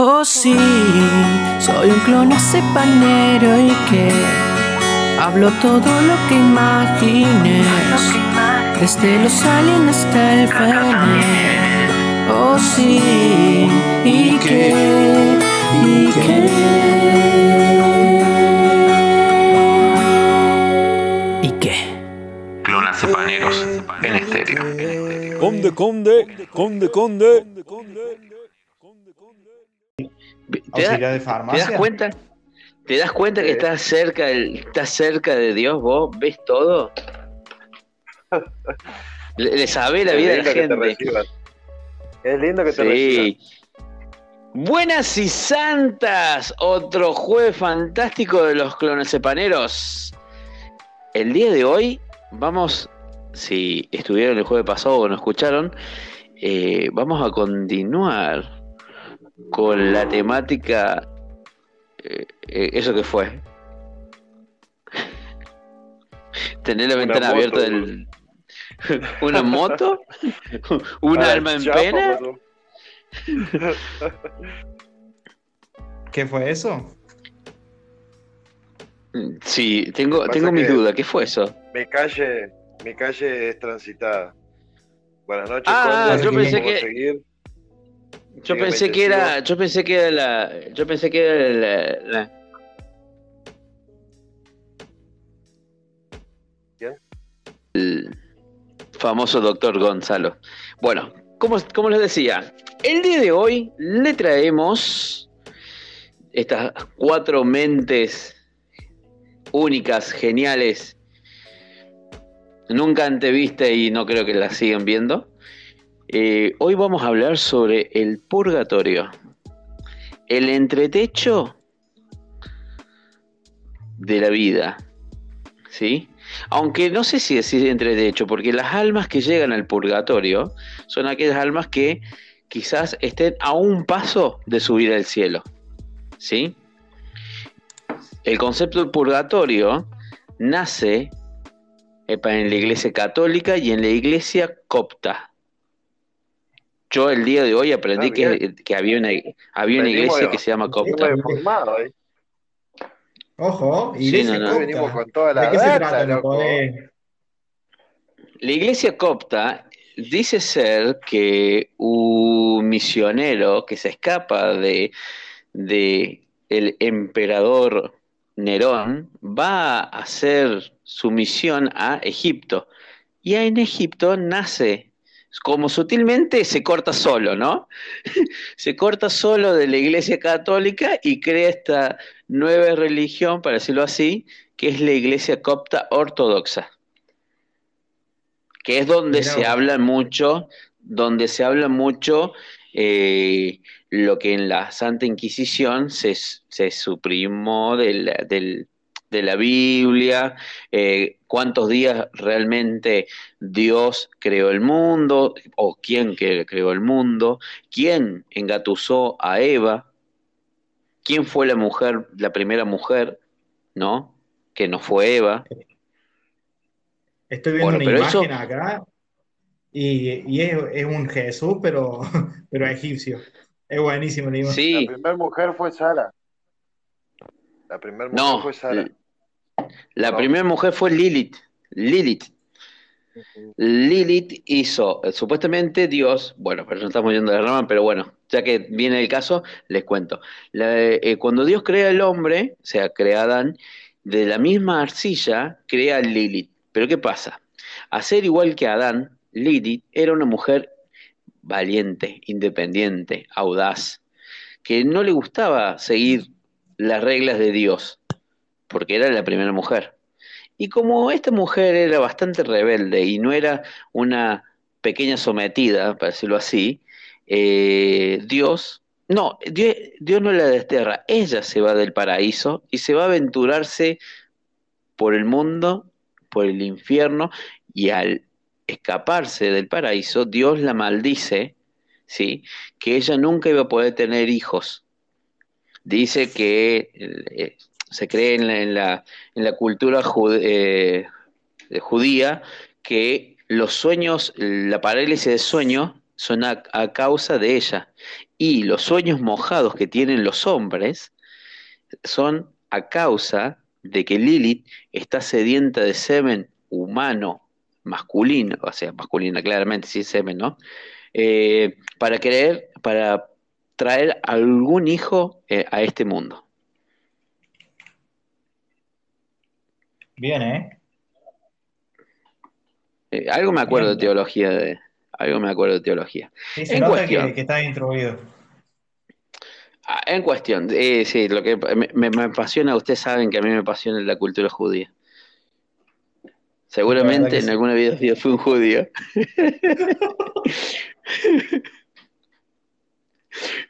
Oh sí, soy un clon panero y que hablo todo lo que imagines, desde los aliens hasta el fener. Oh sí, y que, y que. ¿Y qué? Clonas paneros en estéreo. Conde, conde, conde, conde. ¿Te, Auxiliar da- de te farmacia. das cuenta? ¿Te das cuenta que estás cerca, estás cerca de Dios vos? ¿Ves todo? Le, le sabés la Es vida a la gente. Es lindo que te. Sí. Buenas y santas, otro jueves fantástico de los clonacepaneros. El día de hoy vamos, si estuvieron el jueves pasado o no escucharon, eh, vamos a continuar con la temática. eh, eh, ¿Eso que fue? Tener la Una ventana moto, abierta del. ¿Una moto? ¿Un Ah, alma en chapa, pena? ¿Qué fue eso? Sí, tengo, tengo mis que- dudas. ¿Qué fue eso? Mi calle, mi calle es transitada. Buenas noches, Ah, yo ¿Cómo pensé que- seguir? Yo pensé que era, yo pensé que era la, yo pensé que era la, el famoso doctor Gonzalo. Bueno, como, como les decía, el día de hoy le traemos estas cuatro mentes únicas, geniales, nunca antevista y no creo que las sigan viendo. Eh, hoy vamos a hablar sobre el purgatorio, el entretecho de la vida, ¿sí? Aunque no sé si decir entretecho, porque las almas que llegan al purgatorio son aquellas almas que quizás estén a un paso de subir al cielo, ¿sí? El concepto del purgatorio nace en la iglesia católica y en la iglesia copta. Yo el día de hoy aprendí Ah, que, bien. que había una, había una iglesia que se llama copta. ¿eh? Ojo, Sí, iglesia no, no. Venimos con toda la ¿De qué se data, trata? ¿Me loco. podés- La iglesia copta dice ser que un misionero que se escapa de, de el emperador Nerón va a hacer su misión a Egipto. Y en Egipto nace, como sutilmente se corta solo, ¿no? se corta solo de la iglesia católica y crea esta nueva religión, para decirlo así, que es la iglesia copta ortodoxa que es donde Mirá se habla mucho, donde se habla mucho eh, lo que en la Santa Inquisición se, se suprimó del- del- de la Biblia, eh, cuántos días realmente Dios creó el mundo, o quién que creó el mundo, quién engatusó a Eva, quién fue la mujer, la primera mujer, ¿no? Que no fue Eva. Estoy viendo Bueno, una imagen eso- acá y, y es, es un Jesús, pero, pero egipcio. Es buenísimo la imagen. Sí, La primera mujer fue Sara. La primera mujer No, fue Sara. la No. primera mujer fue Lilith. Lilith. Lilith hizo, eh, supuestamente Dios, bueno, pero no estamos yendo de la rama, pero bueno, ya que viene el caso, les cuento. La- eh, cuando Dios crea al hombre, o sea, crea a Adán, de la misma arcilla crea a Lilith. Pero ¿qué pasa? A ser igual que Adán, Lilith era una mujer valiente, independiente, audaz, que no le gustaba seguir las reglas de Dios, porque era la primera mujer. Y como esta mujer era bastante rebelde y no era una pequeña sometida, para decirlo así, eh, Dios, no, Dios, no la desterra, ella se va del paraíso y se va a aventurarse por el mundo, por el infierno, y al escaparse del paraíso, Dios la maldice, ¿sí? Que ella nunca iba a poder tener hijos. Dice que eh, se cree en la, cultura eh, judía que los sueños, la parálisis de sueño son a, causa de ella. Y los sueños mojados que tienen los hombres son a causa de que Lilith está sedienta de semen humano, masculino, o sea, masculina claramente, sí, semen, ¿no? Eh, para querer, para traer algún hijo eh, a este mundo. Bien, ¿eh? Eh, algo me acuerdo de Bien. teología, de, algo me acuerdo de teología. Sí, se En nota cuestión. que, que estás instruido. Ah, En cuestión, eh, sí, lo que me, me- me apasiona, ustedes saben que a mí me apasiona la cultura judía. Seguramente en sí. alguna vida fui un judío.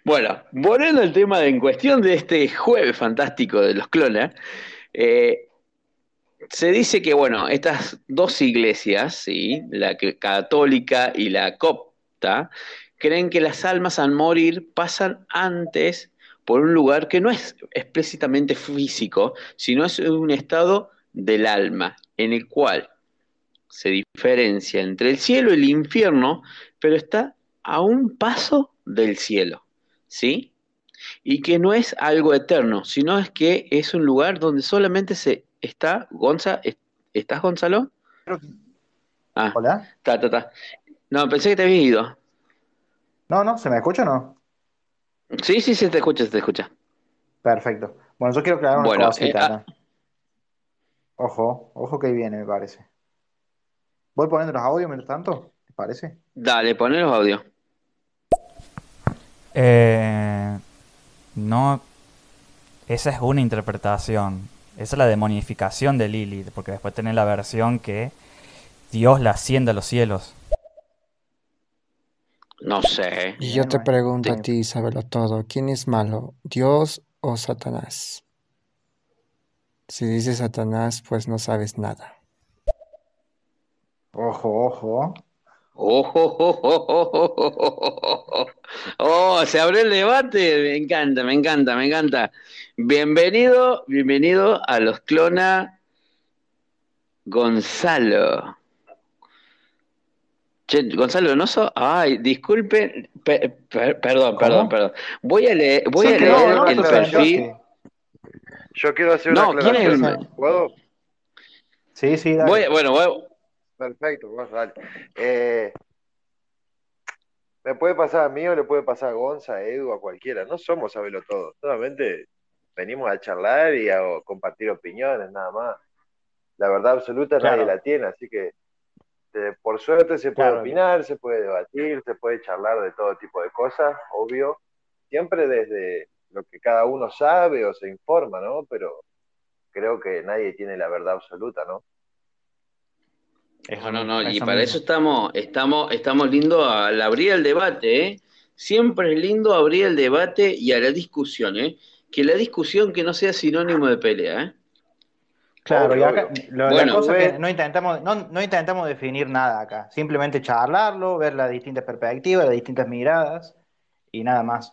Bueno, volviendo al tema de, en cuestión de este jueves fantástico de los clones, eh, se dice que, bueno, estas dos iglesias, ¿sí? la católica y la copta, creen que las almas al morir pasan antes por un lugar que no es explícitamente físico, sino es un estado del alma, en el cual se diferencia entre el cielo y el infierno, pero está a un paso del cielo, ¿sí? Y que no es algo eterno, sino es que es un lugar donde solamente se está, Gonza, ¿est- ¿estás Gonzalo? Ah, Hola. ta, ta, ta. No, pensé que te habías ido. No, no, ¿se me escucha o no? Sí, sí, sí, te escucha, se te escucha. Perfecto. Bueno, yo quiero aclarar una Bueno, cosita eh, acá. Ojo, ojo que ahí viene, me parece. Voy poniendo los audios mientras tanto, ¿te parece? Dale, poné los audios. Eh, no, esa es una interpretación. Esa es la demonificación de Lilith, porque después tenés la versión que Dios la asciende a los cielos. No sé. Y yo te pregunto a ti, sábelo todo, ¿quién es malo, Dios o Satanás? Si dices Satanás, pues no sabes nada. Ojo, ojo. Oh, se abrió el debate. Me encanta, me encanta, me encanta. Bienvenido, bienvenido a los clona Gonzalo. Che, Gonzalo Donoso, ay, disculpe, perdón, perdón, perdón. Voy a leer, voy a leer no, el perfil. Yo quiero hacer una no, ¿quién es el... ¿Puedo? Sí, sí, dale. Bueno, voy, Perfecto, vos dale. Eh, me puede pasar a mí o le puede pasar a Gonza, a Edu, a cualquiera. No somos sabelo todo. Solamente venimos a charlar y a compartir opiniones, nada más. La verdad absoluta Claro. nadie la tiene, así que eh, por suerte se puede Claro. opinar, se puede debatir, se puede charlar de todo tipo de cosas, obvio. Siempre desde lo que cada uno sabe o se informa, ¿no? Pero creo que nadie tiene la verdad absoluta, ¿no? No, no, no, y Eso para eso estamos, estamos, estamos lindo al abrir el debate, ¿eh? Siempre es lindo abrir el debate y a la discusión, ¿eh? Que la discusión que no sea sinónimo de pelea, ¿eh? Claro, y acá la cosa que no intentamos, no, no intentamos definir nada acá. Simplemente charlarlo, ver las distintas perspectivas, las distintas miradas y nada más.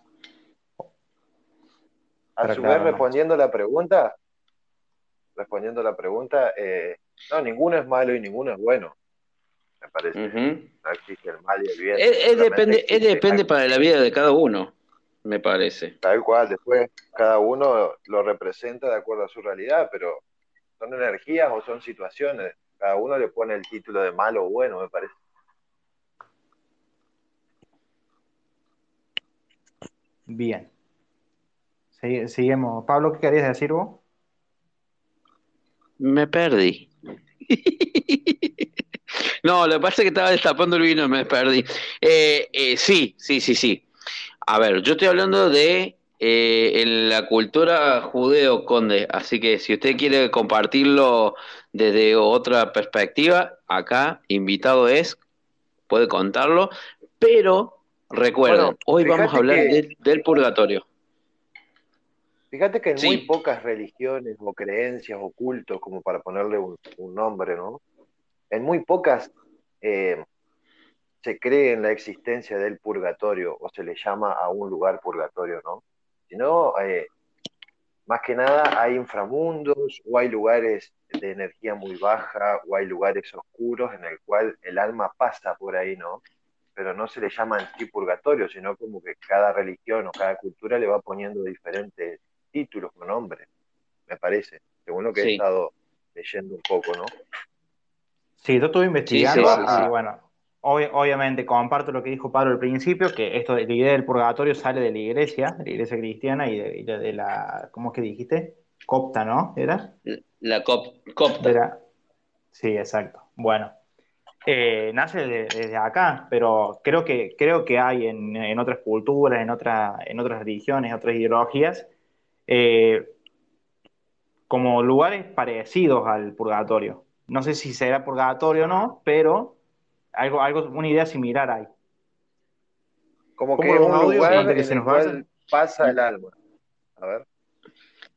A su vez, respondiendo la pregunta, respondiendo la pregunta, eh, no, ninguno es malo y ninguno es bueno, me parece. No existe el mal y el bien. Es, depende, es depende algo. para la vida de cada uno, me parece. Tal cual, después cada uno lo representa de acuerdo a su realidad, pero son energías o son situaciones. Cada uno le pone el título de malo o bueno, me parece. Bien. Segui- Seguimos. Pablo, ¿qué querías decir vos? Me perdí. No, lo que pasa es que estaba destapando el vino y me perdí. Eh, eh, sí, sí, sí, sí. A ver, yo estoy hablando de eh, en la cultura judeo-conde, así que si usted quiere compartirlo desde otra perspectiva, acá invitado es, puede contarlo, pero recuerden, Bueno, hoy vamos a hablar que- de- del purgatorio. Fíjate que en Sí. muy pocas religiones o creencias o cultos, como para ponerle un, un nombre, ¿no? En muy pocas eh, se cree en la existencia del purgatorio o se le llama a un lugar purgatorio, ¿no? Sino, eh, más que nada, hay inframundos o hay lugares de energía muy baja o hay lugares oscuros en el cual el alma pasa por ahí, ¿no? pero no se le llama en sí purgatorio, sino como que cada religión o cada cultura le va poniendo diferentes títulos o nombres, me parece, según lo que he estado leyendo un poco, ¿no? Sí, yo estuve investigando Sí, sí, sí, y sí. bueno, obvi- obviamente comparto lo que dijo Pablo al principio, que esto de la idea del purgatorio sale de la iglesia, de la iglesia cristiana y de, y de- de la, ¿cómo es que dijiste? Copta, ¿no? ¿Era? La cop- copta. Sí, exacto. Bueno, eh, nace de- desde acá, pero creo que, creo que hay en, en otras culturas, en, otra- en otras religiones, otras ideologías, eh, como lugares parecidos al purgatorio. No sé si será purgatorio o no, pero algo, algo, una idea similar hay. Como ¿Cómo que un lugar que se nos cual pasa el alma. A ver.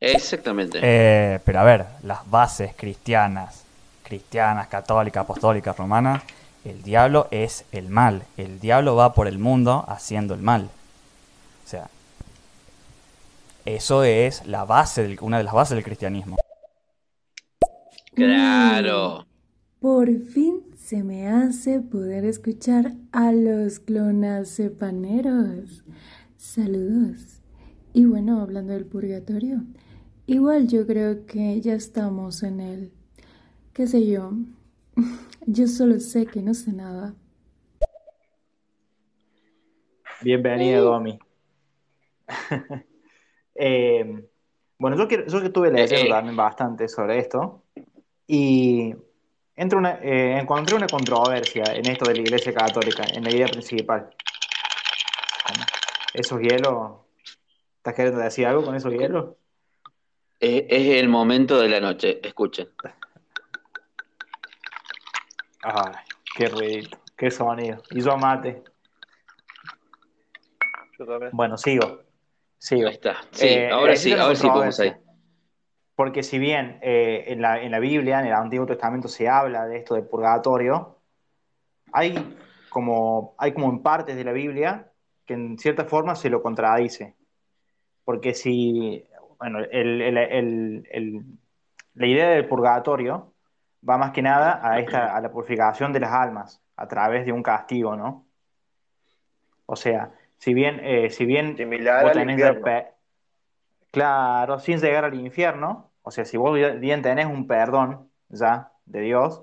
Exactamente. Eh, pero a ver, las bases cristianas, cristianas, católicas, apostólicas, romanas, el diablo es el mal. El diablo va por el mundo haciendo el mal. O sea, eso es la base, del- una de las bases del cristianismo. Claro. Por fin se me hace poder escuchar a los clonacepaneros. Saludos. Y bueno, hablando del purgatorio, igual yo creo que ya estamos en él. ¿Qué sé yo? Yo solo sé que no sé nada. Bienvenido, Domi. Eh, bueno, yo que, yo que estuve leyendo Eh, eh. también bastante sobre esto y entré una, eh, encontré una controversia en esto de la Iglesia Católica, en la idea principal. ¿Esos hielos? ¿Estás queriendo decir algo con esos hielos? Es, es el momento de la noche. Escuchen. Ay, qué ruido, qué sonido. Y yo mate. Yo también. Bueno, sigo. Sigo. Ahí está. Sí, Eh, ahora sí, ahora sí podemos ahí. Porque si bien eh, en la, en la Biblia, en el Antiguo Testamento, se habla de esto del purgatorio, hay como, hay como en partes de la Biblia que en cierta forma se lo contradice. Porque si, bueno, el- el- el- la idea del purgatorio va más que nada a, esta, a la purificación de las almas a través de un castigo, ¿no? O sea, si bien, eh, si bien Similar vos al tenés Claro, sin llegar al infierno, o sea, si vos bien tenés un perdón ya de Dios,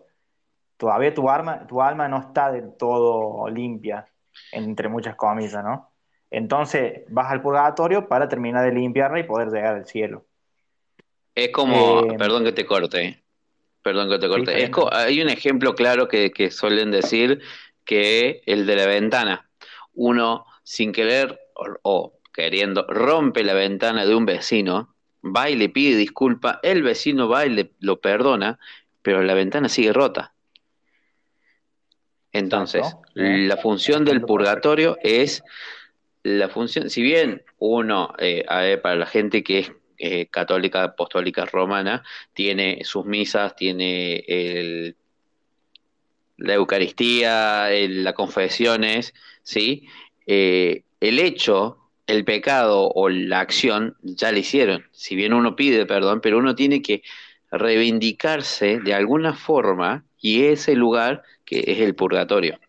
todavía tu alma, tu alma no está del todo limpia, entre muchas comillas, ¿no? Entonces vas al purgatorio para terminar de limpiarla y poder llegar al cielo. Es como, Eh, perdón que te corte, perdón que te corte. Es co- hay un ejemplo claro que, que suelen decir que el de la ventana. Uno sin querer o, o queriendo rompe la ventana de un vecino, va y le pide disculpa, el vecino va y le, lo perdona, pero la ventana sigue rota. Entonces, Exacto. Bien. la función del purgatorio es la función, si bien uno, eh, ver, para la gente que es eh, católica, apostólica, romana, tiene sus misas, tiene el- la Eucaristía, el- las confesiones, ¿sí? Eh, el hecho, el pecado o la acción ya la hicieron. Si bien uno pide perdón, pero uno tiene que reivindicarse de alguna forma y ese lugar que es el purgatorio,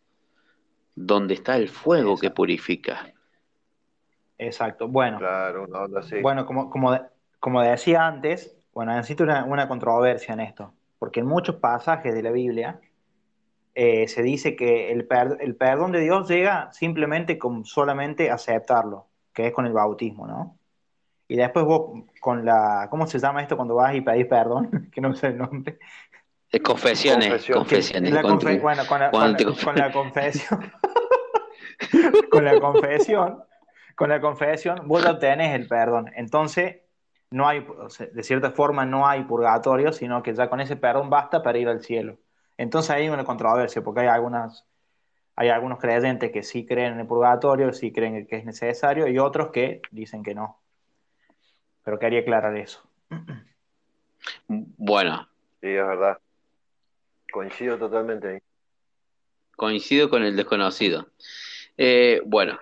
donde está el fuego que purifica. Exacto. Bueno, Claro. Bueno, como, como, de- como decía antes, bueno, necesito una, una controversia en esto, porque en muchos pasajes de la Biblia eh, se dice que el, per- el perdón de Dios llega simplemente con solamente aceptarlo, que es con el bautismo, ¿no? Y después vos con la, ¿cómo se llama esto cuando vas y pedís perdón? Que no sé el nombre. Eh, confesiones, Confesión. confesiones. La confe- bueno, con la, con la- con la confesión. con la confesión. Con la confesión, vos ya obtenés el perdón. Entonces, no hay, de cierta forma, no hay purgatorio, sino que ya con ese perdón basta para ir al cielo. Entonces hay una controversia, porque hay algunas, hay algunos creyentes que sí creen en el purgatorio, sí creen que es necesario, y otros que dicen que no. Pero quería aclarar eso. Bueno, Sí, es verdad. Coincido totalmente ahí. coincido con el desconocido. Eh, bueno,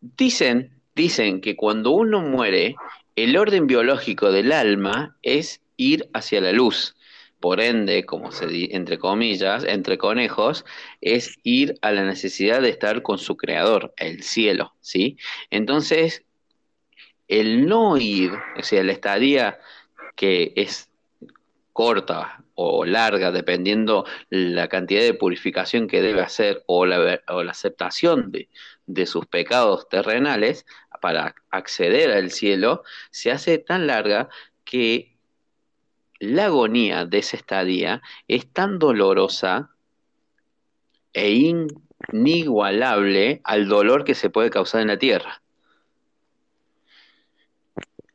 dicen, dicen que cuando uno muere, el orden biológico del alma es ir hacia la luz, por ende, como se di, entre comillas, entre conejos, es ir a la necesidad de estar con su creador, el cielo, ¿sí? Entonces, el no ir, o sea, la estadía que es corta o larga, dependiendo la cantidad de purificación que debe hacer o la, o la aceptación de, de sus pecados terrenales para acceder al cielo, se hace tan larga que la agonía de esa estadía es tan dolorosa e inigualable al dolor que se puede causar en la tierra.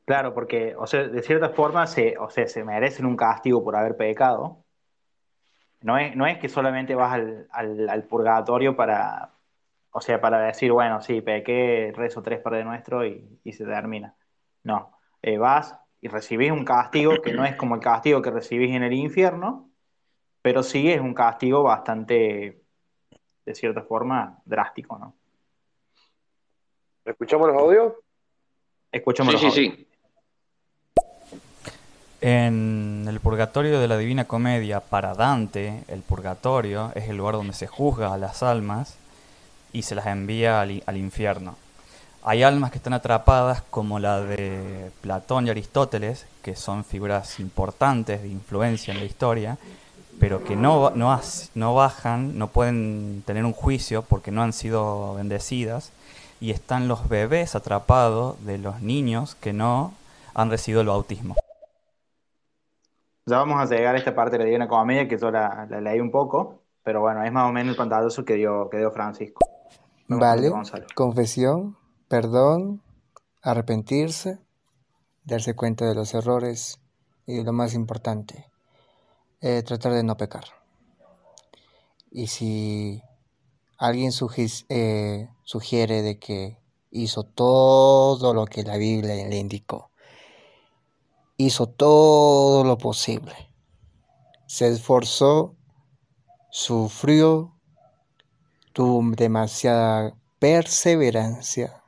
Claro, porque, o sea, de cierta forma se, o sea, se merecen un castigo por haber pecado. No es, no es que solamente vas al, purgatorio para, o sea, para decir, bueno, sí, pequé, rezo tres de nuestro y, y se termina. No, eh, vas y recibís un castigo que no es como el castigo que recibís en el infierno, pero sí es un castigo bastante, de cierta forma, drástico, ¿no? ¿Escuchamos los audios? Escuchamos Sí, los sí, audios. sí. En el purgatorio de la Divina Comedia, para Dante, el purgatorio es el lugar donde se juzga a las almas y se las envía al, infierno. Hay almas que están atrapadas, como la de Platón y Aristóteles, que son figuras importantes de influencia en la historia, pero que no, no, no bajan, no pueden tener un juicio porque no han sido bendecidas. Y están los bebés atrapados de los niños que no han recibido el bautismo. Ya vamos a llegar a esta parte de la Divina Comedia que yo la, la leí un poco, pero bueno, es más o menos el pantallazo que dio, que dio Francisco. Vale, confesión, perdón, arrepentirse, darse cuenta de los errores y lo más importante, eh, tratar de no pecar. Y si alguien eh, sugiere de que hizo todo lo que la Biblia le indicó, hizo todo lo posible, se esforzó, sufrió, tuvo demasiada perseverancia,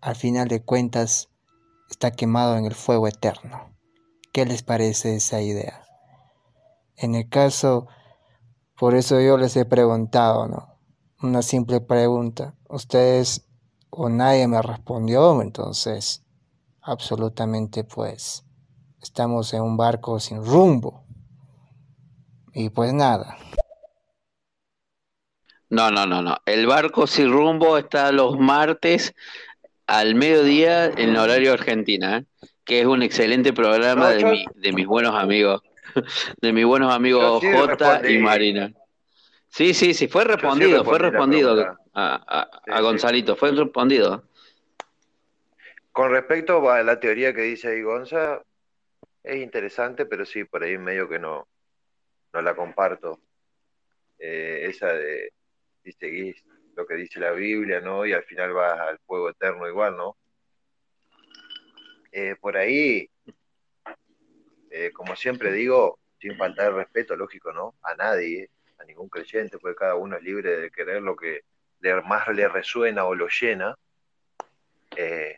al final de cuentas está quemado en el fuego eterno. ¿Qué les parece esa idea? En el caso, por eso yo les he preguntado, ¿no? Una simple pregunta. Ustedes o nadie me respondió, entonces absolutamente pues estamos en un barco sin rumbo. Y pues nada. No, no, no, no. El barco sin rumbo está los martes al mediodía en horario Argentina, ¿eh? que es un excelente programa No, de, yo- mi, de mis buenos amigos, de mis buenos amigos sí Jota y Marina. Sí, sí, sí, fue sí respondido, fue respondido a, a- Sí, a sí. Gonzalito, fue respondido. Con respecto a la teoría que dice ahí Gonza, es interesante, pero sí, por ahí medio que no, no la comparto. Eh, esa de si seguís lo que dice la Biblia, ¿no? Y al final vas al fuego eterno igual, ¿no? Eh, por ahí, eh, como siempre digo, sin faltar el respeto, lógico, ¿no? A nadie, a ningún creyente, porque cada uno es libre de querer lo que más le resuena o lo llena. Eh,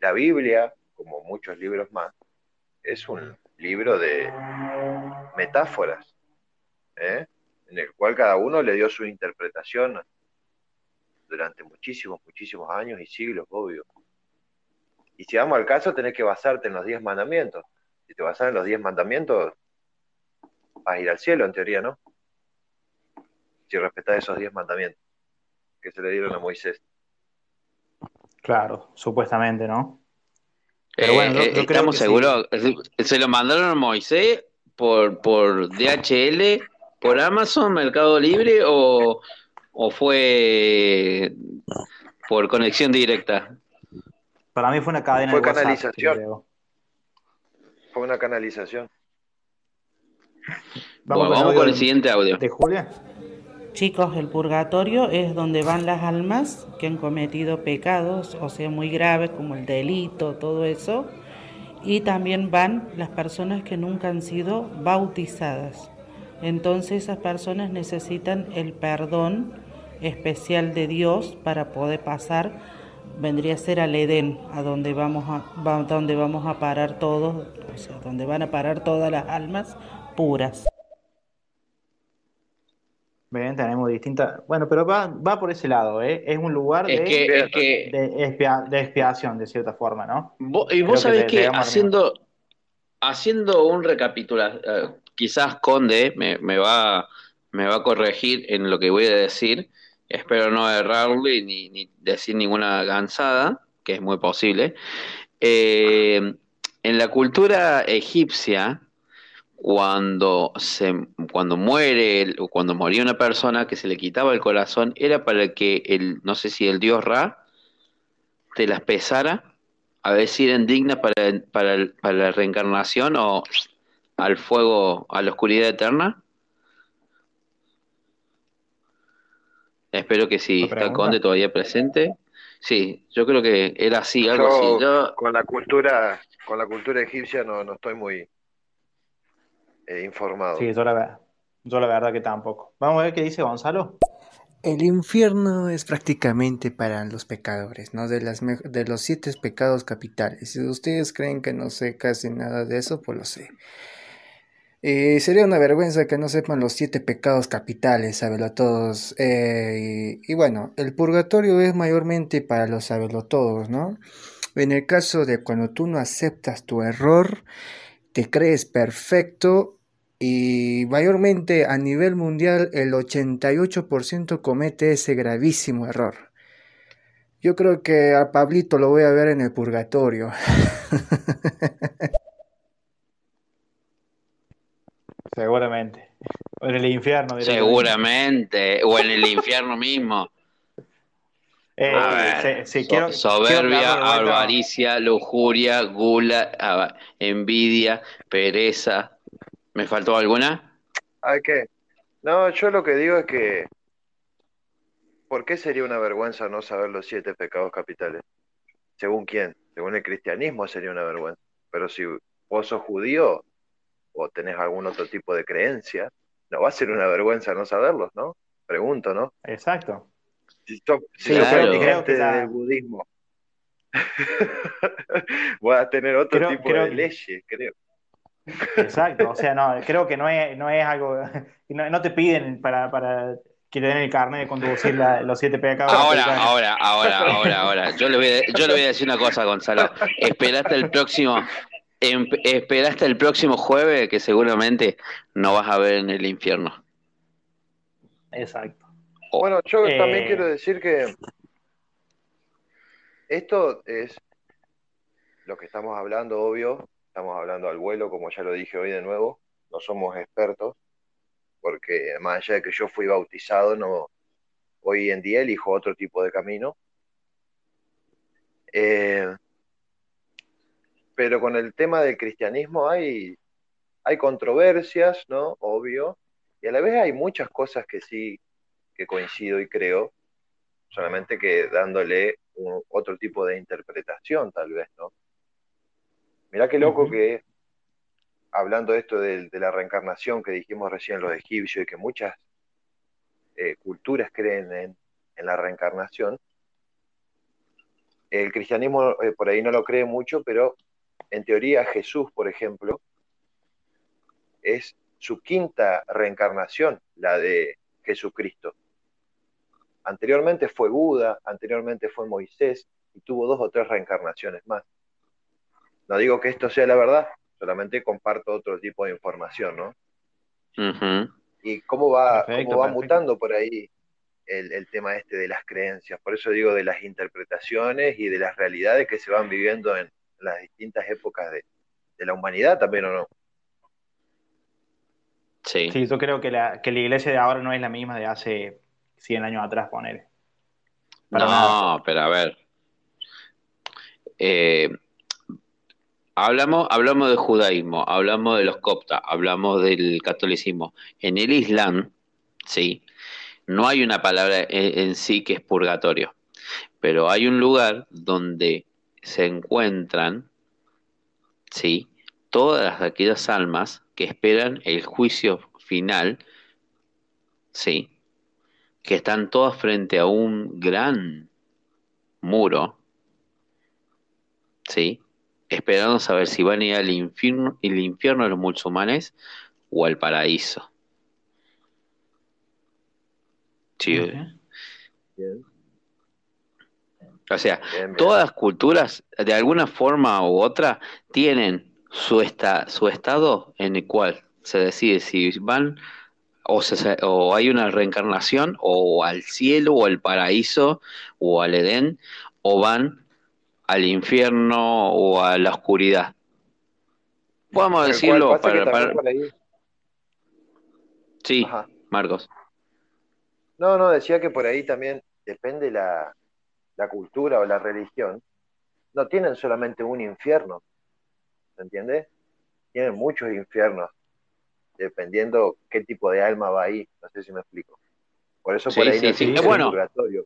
la Biblia, como muchos libros más, es un libro de metáforas, en el cual cada uno le dio su interpretación durante muchísimos, muchísimos años y siglos, obvio. Y si vamos al caso, tenés que basarte en los diez mandamientos. Si te basas en los diez mandamientos, vas a ir al cielo, en teoría, ¿no? Si respetás esos diez mandamientos que se le dieron a Moisés. Claro, supuestamente, ¿no? Pero Eh, bueno, yo- eh, creo estamos que sí. seguros, se lo mandaron a Moisés por, por DHL, por Amazon, Mercado Libre o, o fue por conexión directa. Para mí fue una cadena Fue de WhatsApp. canalización. creo. Fue una canalización. Bueno, el vamos audio con el siguiente audio. ¿De Julia? Chicos, el purgatorio es donde van las almas que han cometido pecados, o sea, muy graves como el delito, todo eso. Y también van las personas que nunca han sido bautizadas. Entonces esas personas necesitan el perdón especial de Dios para poder pasar vendría a ser al Edén, a donde vamos a, donde vamos a parar todos, o sea, donde van a parar todas las almas puras. Ven, tenemos distintas. Bueno, pero va, va por ese lado, ¿eh? Es un lugar Es de, que, es que de, expia- de expiación, de cierta forma, ¿no? Y Creo vos sabés le- que haciendo, haciendo un recapitulación, quizás Conde me, me va, me va a corregir en lo que voy a decir, espero no errarle ni, decir ninguna gansada, que es muy posible. Eh, en la cultura egipcia, cuando se, cuando muere, o cuando moría una persona que se le quitaba el corazón, era para que el, no sé si el dios Ra te las pesara a ver si eran dignas para, para, para la reencarnación o al fuego, a la oscuridad eterna. Espero que si está? Conde todavía presente. Sí, yo creo que era así, algo así. Yo con la cultura, con la cultura egipcia no, no estoy muy eh, informado. Sí, yo la, yo la verdad que tampoco. Vamos a ver qué dice Gonzalo. El infierno es prácticamente para los pecadores, ¿no? De las de los siete pecados capitales. Si ustedes creen que no sé casi nada de eso, pues lo sé. Eh, sería una vergüenza que no sepan los siete pecados capitales, sabelotodos. Eh, y, y bueno, el purgatorio es mayormente para los sabelotodos, ¿no? En el caso de cuando tú no aceptas tu error, te crees perfecto y mayormente a nivel mundial el 88% comete ese gravísimo error. Yo creo que a Pablito lo voy a ver en el purgatorio. Seguramente. O en el infierno. seguramente, o en el infierno mismo. Eh, A ver, se- sí, so- quiero- soberbia, quiero avaricia, lujuria, gula, ah, envidia, pereza. ¿Me faltó alguna? ¿Hay qué? No, yo lo que digo es que, ¿por qué sería una vergüenza no saber los siete pecados capitales? ¿Según quién? Según el cristianismo sería una vergüenza. Pero si vos sos judío o tenés algún otro tipo de creencia, no va a ser una vergüenza no saberlos, ¿no? Pregunto, ¿no? Exacto. Si sos, si Sí, sos Claro. creo practicante que del budismo, vas a tener otro Creo- tipo creo de que- leyes, creo. Exacto. O sea, no, creo que no es, no es algo. No, no te piden para, para que te den el carnet de conducir la- los siete pecados. Ahora, ahora, ahora, ahora, ahora. Yo le voy a, yo le voy a decir una cosa, Gonzalo. Espera hasta el próximo, em- espera hasta el próximo jueves que seguramente no vas a ver en el infierno. Exacto. Bueno, yo Eh, también quiero decir que esto es lo que estamos hablando, obvio. Estamos hablando al vuelo, como ya lo dije hoy de nuevo. No somos expertos, porque más allá de que yo fui bautizado, no, hoy en día elijo otro tipo de camino. Eh, pero con el tema del cristianismo hay, hay controversias, ¿no? Obvio. Y a la vez hay muchas cosas que sí que coincido y creo, solamente que dándole un- otro tipo de interpretación, tal vez, ¿no? Mirá qué loco que, hablando de esto de, de la reencarnación que dijimos recién los egipcios y que muchas eh, culturas creen en, en la reencarnación, el cristianismo eh, por ahí no lo cree mucho, pero en teoría Jesús, por ejemplo, es su quinta reencarnación, la de Jesucristo. Anteriormente fue Buda, anteriormente fue Moisés y tuvo dos o tres reencarnaciones más. No digo que esto sea la verdad, solamente comparto otro tipo de información, ¿no? Y cómo va, Perfecto, cómo va perfecto. mutando por ahí el, el tema este de las creencias. Por eso digo de las interpretaciones y de las realidades que se van viviendo en las distintas épocas de, de la humanidad también, ¿o no? Sí. Sí, yo creo que la, que la iglesia de ahora no es la misma de hace 100 años atrás, ponele. Para no, nada. pero a ver. Eh, hablamos, hablamos del judaísmo, hablamos de los coptas, hablamos del catolicismo. En el Islam, sí, no hay una palabra en, en sí que es purgatorio, pero hay un lugar donde se encuentran, sí, todas aquellas almas que esperan el juicio final, sí, que están todas frente a un gran muro, ¿sí? Esperando saber si van a ir al infierno, el infierno de los musulmanes o al paraíso. Sí. O sea, Bien, bien. todas las culturas, de alguna forma u otra, tienen su, esta- su estado en el cual se decide si van o, se- o hay una reencarnación o al cielo o al paraíso o al Edén o van al infierno o a la oscuridad. Podemos Tal decirlo para, para- Sí, Ajá. Marcos. No, no, decía que por ahí también depende la, la cultura o la religión. No tienen solamente un infierno, ¿se entiende? Tienen muchos infiernos, dependiendo qué tipo de alma va ahí. No sé si me explico. Por eso por Sí, ahí sí, no sí. existe Eh, bueno. purgatorio.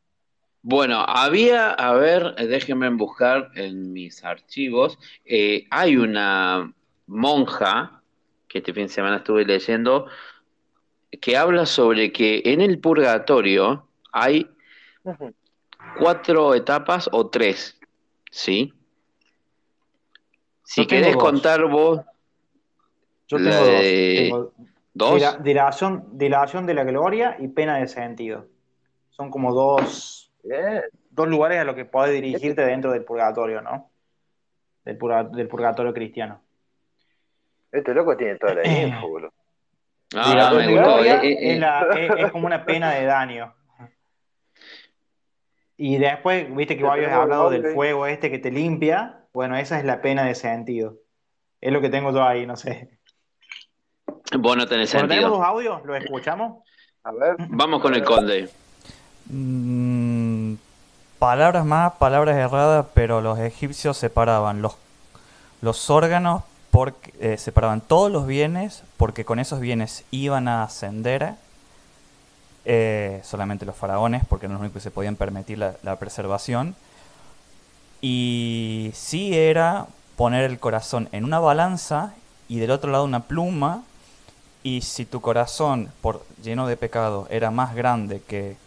Bueno, había, a ver, déjenme buscar en mis archivos. eh, hay una monja que este fin de semana estuve leyendo que habla sobre que en el purgatorio hay. Cuatro etapas o tres, ¿sí? Si querés dos. contar vos Yo tengo dos. de Tengo dos, dila- dilación, dilación de la gloria y pena de sentido. Son como dos, dos lugares a los que podés dirigirte dentro del purgatorio, ¿no? Del, purga- del purgatorio cristiano. Este loco tiene toda la Eh. info, boludo. Ah, gloria eh, eh, es, es- es como una pena de daño. Y después, viste que vos habías hablado del fuego este que te limpia. Bueno, esa es la pena de sentido. Es lo que tengo yo ahí, no sé. Vos no tenés Bueno, tenemos sentido. dos audios, ¿los escuchamos? A ver. Vamos con el conde. Mm, palabras más, palabras erradas, pero los egipcios separaban los, los órganos, porque, eh, separaban todos los bienes, porque con esos bienes iban a ascender eh, solamente los faraones, porque eran los únicos que se podían permitir la, la preservación. Y sí era poner el corazón en una balanza y del otro lado una pluma, y si tu corazón, por, lleno de pecado, era más grande que,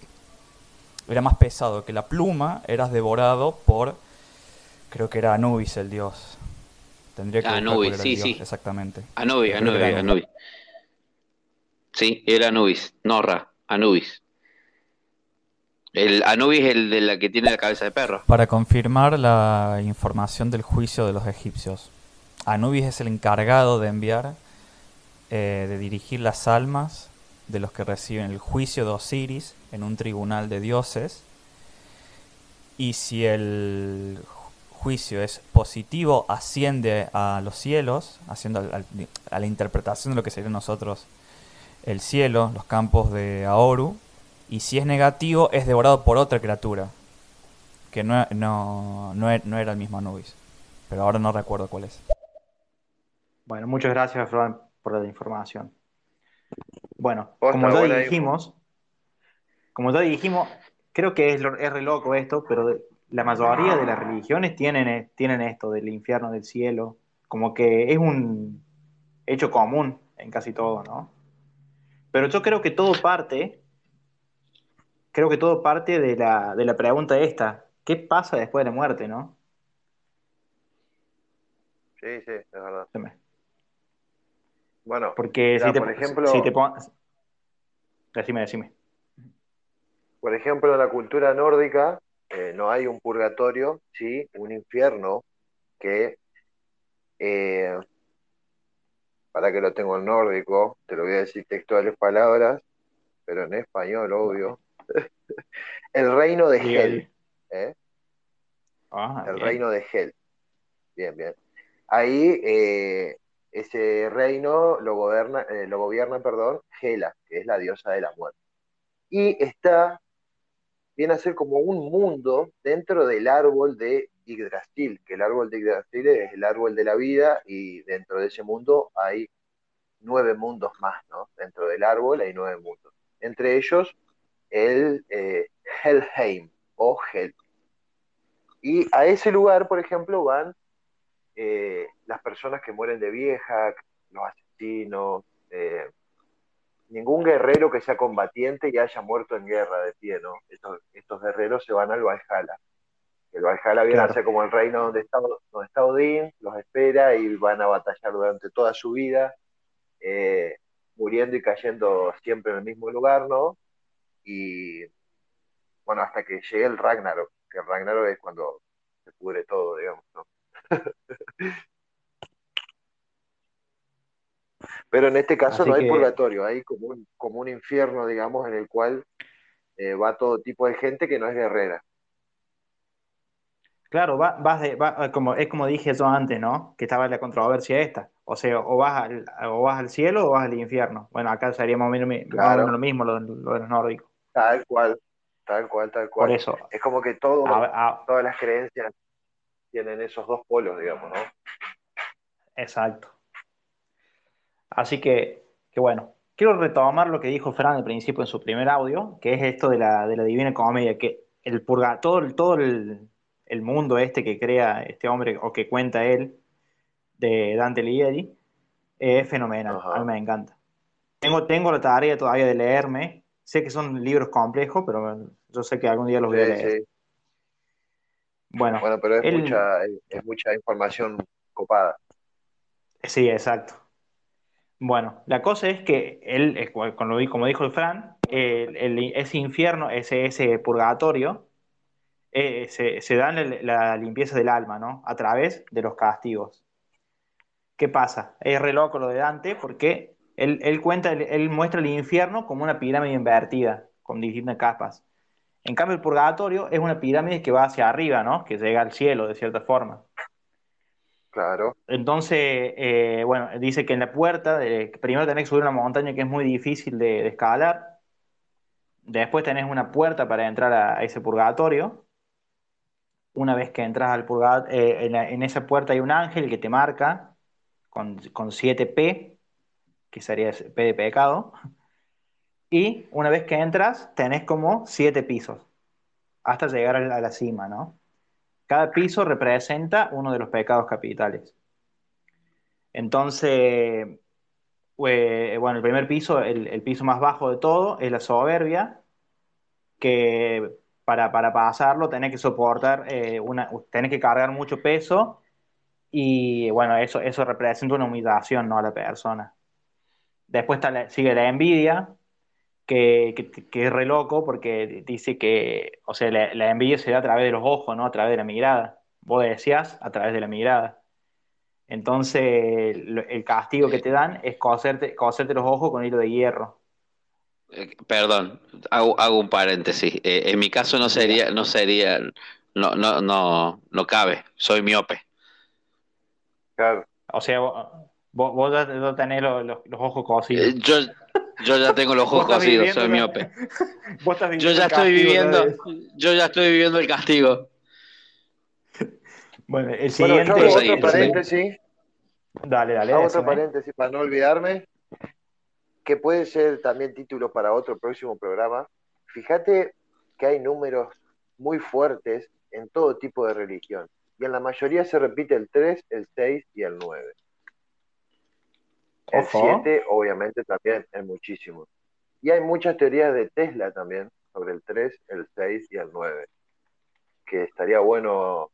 era más pesado que la pluma, eras devorado por, creo que era Anubis el dios. Tendría que buscar Anubis, sí, dios sí. exactamente. Anubis, Anubis, Anubis. Sí, era Anubis, no Ra, Anubis. El Anubis es el de la que tiene la cabeza de perro. Para confirmar la información del juicio de los egipcios, Anubis es el encargado de enviar, eh, de dirigir las almas de los que reciben el juicio de Osiris en un tribunal de dioses. Y si el ju- juicio es positivo, asciende a los cielos, haciendo al- al- a la interpretación de lo que sería nosotros el cielo, los campos de Aoru. Y si es negativo, es devorado por otra criatura que no, no, no, e- no era el mismo Anubis. Pero ahora no recuerdo cuál es. Bueno, muchas gracias, Flor, por la información. Bueno, como ya dijimos, como ya dijimos, creo que es, lo- es re loco esto, pero la mayoría de las religiones tienen, eh, tienen esto del infierno, del cielo, como que es un hecho común en casi todo, ¿no? Pero yo creo que todo parte, creo que todo parte de la, de la pregunta esta, ¿qué pasa después de la muerte, no? Sí, sí, es verdad. Bueno, Porque si te, por ejemplo, si te pon- Decime, decime. por ejemplo, en la cultura nórdica eh, no hay un purgatorio, sí, un infierno que, eh, para que lo tengo en nórdico, te lo voy a decir textuales palabras, pero en español, obvio. El reino de Hel. ¿eh? Ah, El bien. reino de Hel. Bien, bien. Ahí eh, ese reino lo gobierna, eh, lo gobierna, perdón, Hela, que es la diosa de la muerte. Y está, viene a ser como un mundo dentro del árbol de Yggdrasil, que el árbol de Yggdrasil es el árbol de la vida y dentro de ese mundo hay nueve mundos más, ¿no? Dentro del árbol hay nueve mundos. Entre ellos el eh, Helheim o Hel. Y a ese lugar, por ejemplo, van eh, las personas que mueren de vieja, los asesinos, eh, ningún guerrero que sea combatiente y haya muerto en guerra de pie, ¿no? Estos, estos guerreros se van al Valhalla, El Valhalla viene Claro. a ser como el reino donde está, donde está Odín, los espera y van a batallar durante toda su vida, eh, muriendo y cayendo siempre en el mismo lugar, ¿no? Y bueno, hasta que llegue el Ragnarok, que el Ragnarok es cuando se pudre todo, digamos, ¿no? Pero en este caso Así no hay que- purgatorio, hay como un, como un infierno, digamos, en el cual eh, va todo tipo de gente que no es guerrera. Claro, va- vas de- va- como, es como dije yo antes, ¿no? Que estaba la controversia esta. O sea, o vas al, o vas al cielo o vas al infierno. Bueno, acá sería más o menos, Claro. lo mismo lo, lo de los nórdicos. Tal cual, tal cual, tal cual. Por eso, Es como que todo, a- a- todas las creencias tienen esos dos polos, digamos, ¿no? exacto. Así que, que bueno, quiero retomar lo que dijo Fran al principio en su primer audio, que es esto de la, de la Divina Comedia, que el purga, todo, el- todo el, el mundo este que crea este hombre o que cuenta él, de Dante Alighieri, es fenomenal, Ajá. a mí me encanta. Tengo, tengo la tarea todavía de leerme, sé que son libros complejos, pero yo sé que algún día los voy a leer. sí. Bueno, Bueno, pero es él- mucha, es, es mucha información copada. Sí, exacto. Bueno, la cosa es que él, eh, como dijo el Fran, el- el- ese infierno, ese, ese purgatorio, eh, se, se da en la, la limpieza del alma, ¿no? A través de los castigos. ¿Qué pasa? Es re loco lo de Dante porque él, él cuenta, él, él muestra el infierno como una pirámide invertida, con distintas capas. En cambio, el purgatorio es una pirámide que va hacia arriba, ¿no? Que llega al cielo, de cierta forma. Claro, Entonces, eh, bueno, dice que en la puerta, de- primero tenés que subir una montaña que es muy difícil de, de escalar. Después tenés una puerta para entrar a, a ese purgatorio. Una vez que entras al purgatorio, en, la- en esa puerta hay un ángel que te marca con, con 7P, que sería P de pecado. Y una vez que entras, tenés como 7 pisos, hasta llegar a la, a la cima, ¿no? Cada piso representa uno de los pecados capitales. Entonces, eh, bueno, el primer piso, el, el piso más bajo de todo, es la soberbia, que para, para pasarlo tenés que soportar, eh, una, tenés que cargar mucho peso y bueno, eso, eso representa una humillación, ¿no? a la persona. Después está sigue la envidia, que, que- que es re loco porque dice que, o sea, la, envidia se da a través de los ojos, ¿no? A través de la mirada. Vos decías a través de la mirada. Entonces, lo- el castigo que te dan es coserte, coserte los ojos con hilo de hierro. Eh, Perdón, hago, hago un paréntesis. Eh, en mi caso no sería, no sería, no, no, no, no cabe. Soy miope. claro. O sea, vos, vos, ya- tenés los, los- los ojos cosidos. Eh, yo, yo ya tengo los ojos cosidos, soy miope. Vos estás Yo viviendo ya el estoy castigo, viviendo, yo ya estoy viviendo el castigo. Bueno, el Bueno, siguiente. yo hago Sí, otro sí. paréntesis, Dale, dale, hago otro paréntesis para no olvidarme, que puede ser también título para otro próximo programa. Fíjate que hay números muy fuertes en todo tipo de religión. Y en la mayoría se repite el 3, el 6 y el 9. El Ojo. 7, obviamente, también es muchísimo. Y hay muchas teorías de Tesla también sobre el 3, el 6 y el 9. Que estaría bueno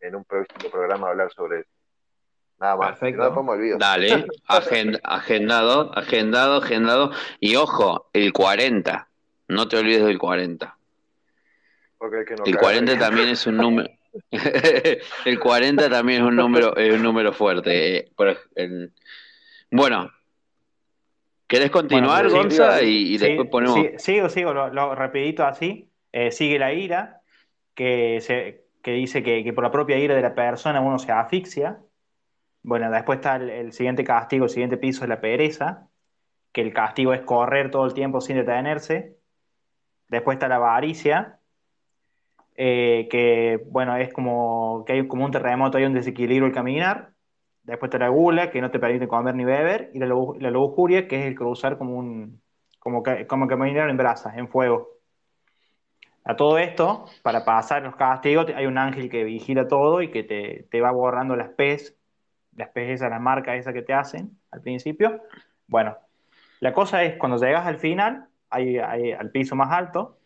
en un próximo programa hablar sobre eso. Nada más. Perfecto. no, después me olvido. Dale, agend- agendado, agendado, agendado. Y ojo, el 40. No te olvides del 40. Porque el que no El caga, 40 caga. también es un número. el 40 también es un número, es un número fuerte. eh, por el- Bueno, ¿querés continuar, Bueno, Gonza? sí, Y, y Sí, después ponemos. sí, sigo, sigo, lo, lo rapidito así. Eh, sigue la ira, que, se, que dice que, que por la propia ira de la persona uno se asfixia. Bueno, después está el, el siguiente castigo, el siguiente piso es la pereza, que el castigo es correr todo el tiempo sin detenerse. Después está la avaricia, eh, que bueno, es como que hay como un terremoto, hay un desequilibrio al caminar. Después está la gula, que no te permite comer ni beber. Y la, la lujuria, que es el cruzar como un como, como caminar en brasas, en fuego. A todo esto, para pasar los castigos, hay un ángel que vigila todo y que te, te va borrando las pez, las pez esas, las marcas esas que te hacen al principio. Bueno, la cosa es, cuando llegas al final, hay, hay- al piso más alto,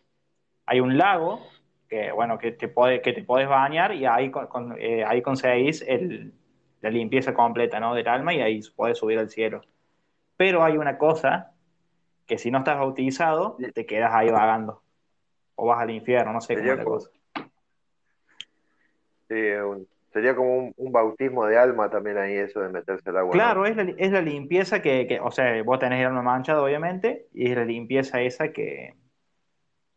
hay un lago, que bueno, que te, puede, que te podés bañar y ahí, con, con- eh, ahí conseguís el, la limpieza completa, ¿no? Del alma y ahí podés subir al cielo. Pero hay una cosa que si no estás bautizado, te quedas ahí vagando. O vas al infierno, no sé la como- cosa. Sí, es un- sería como un, un bautismo de alma también ahí, eso de meterse al agua. ¿no? Claro, es la, es la limpieza que, que- o sea, vos tenés el alma manchada, obviamente, y es la limpieza esa que,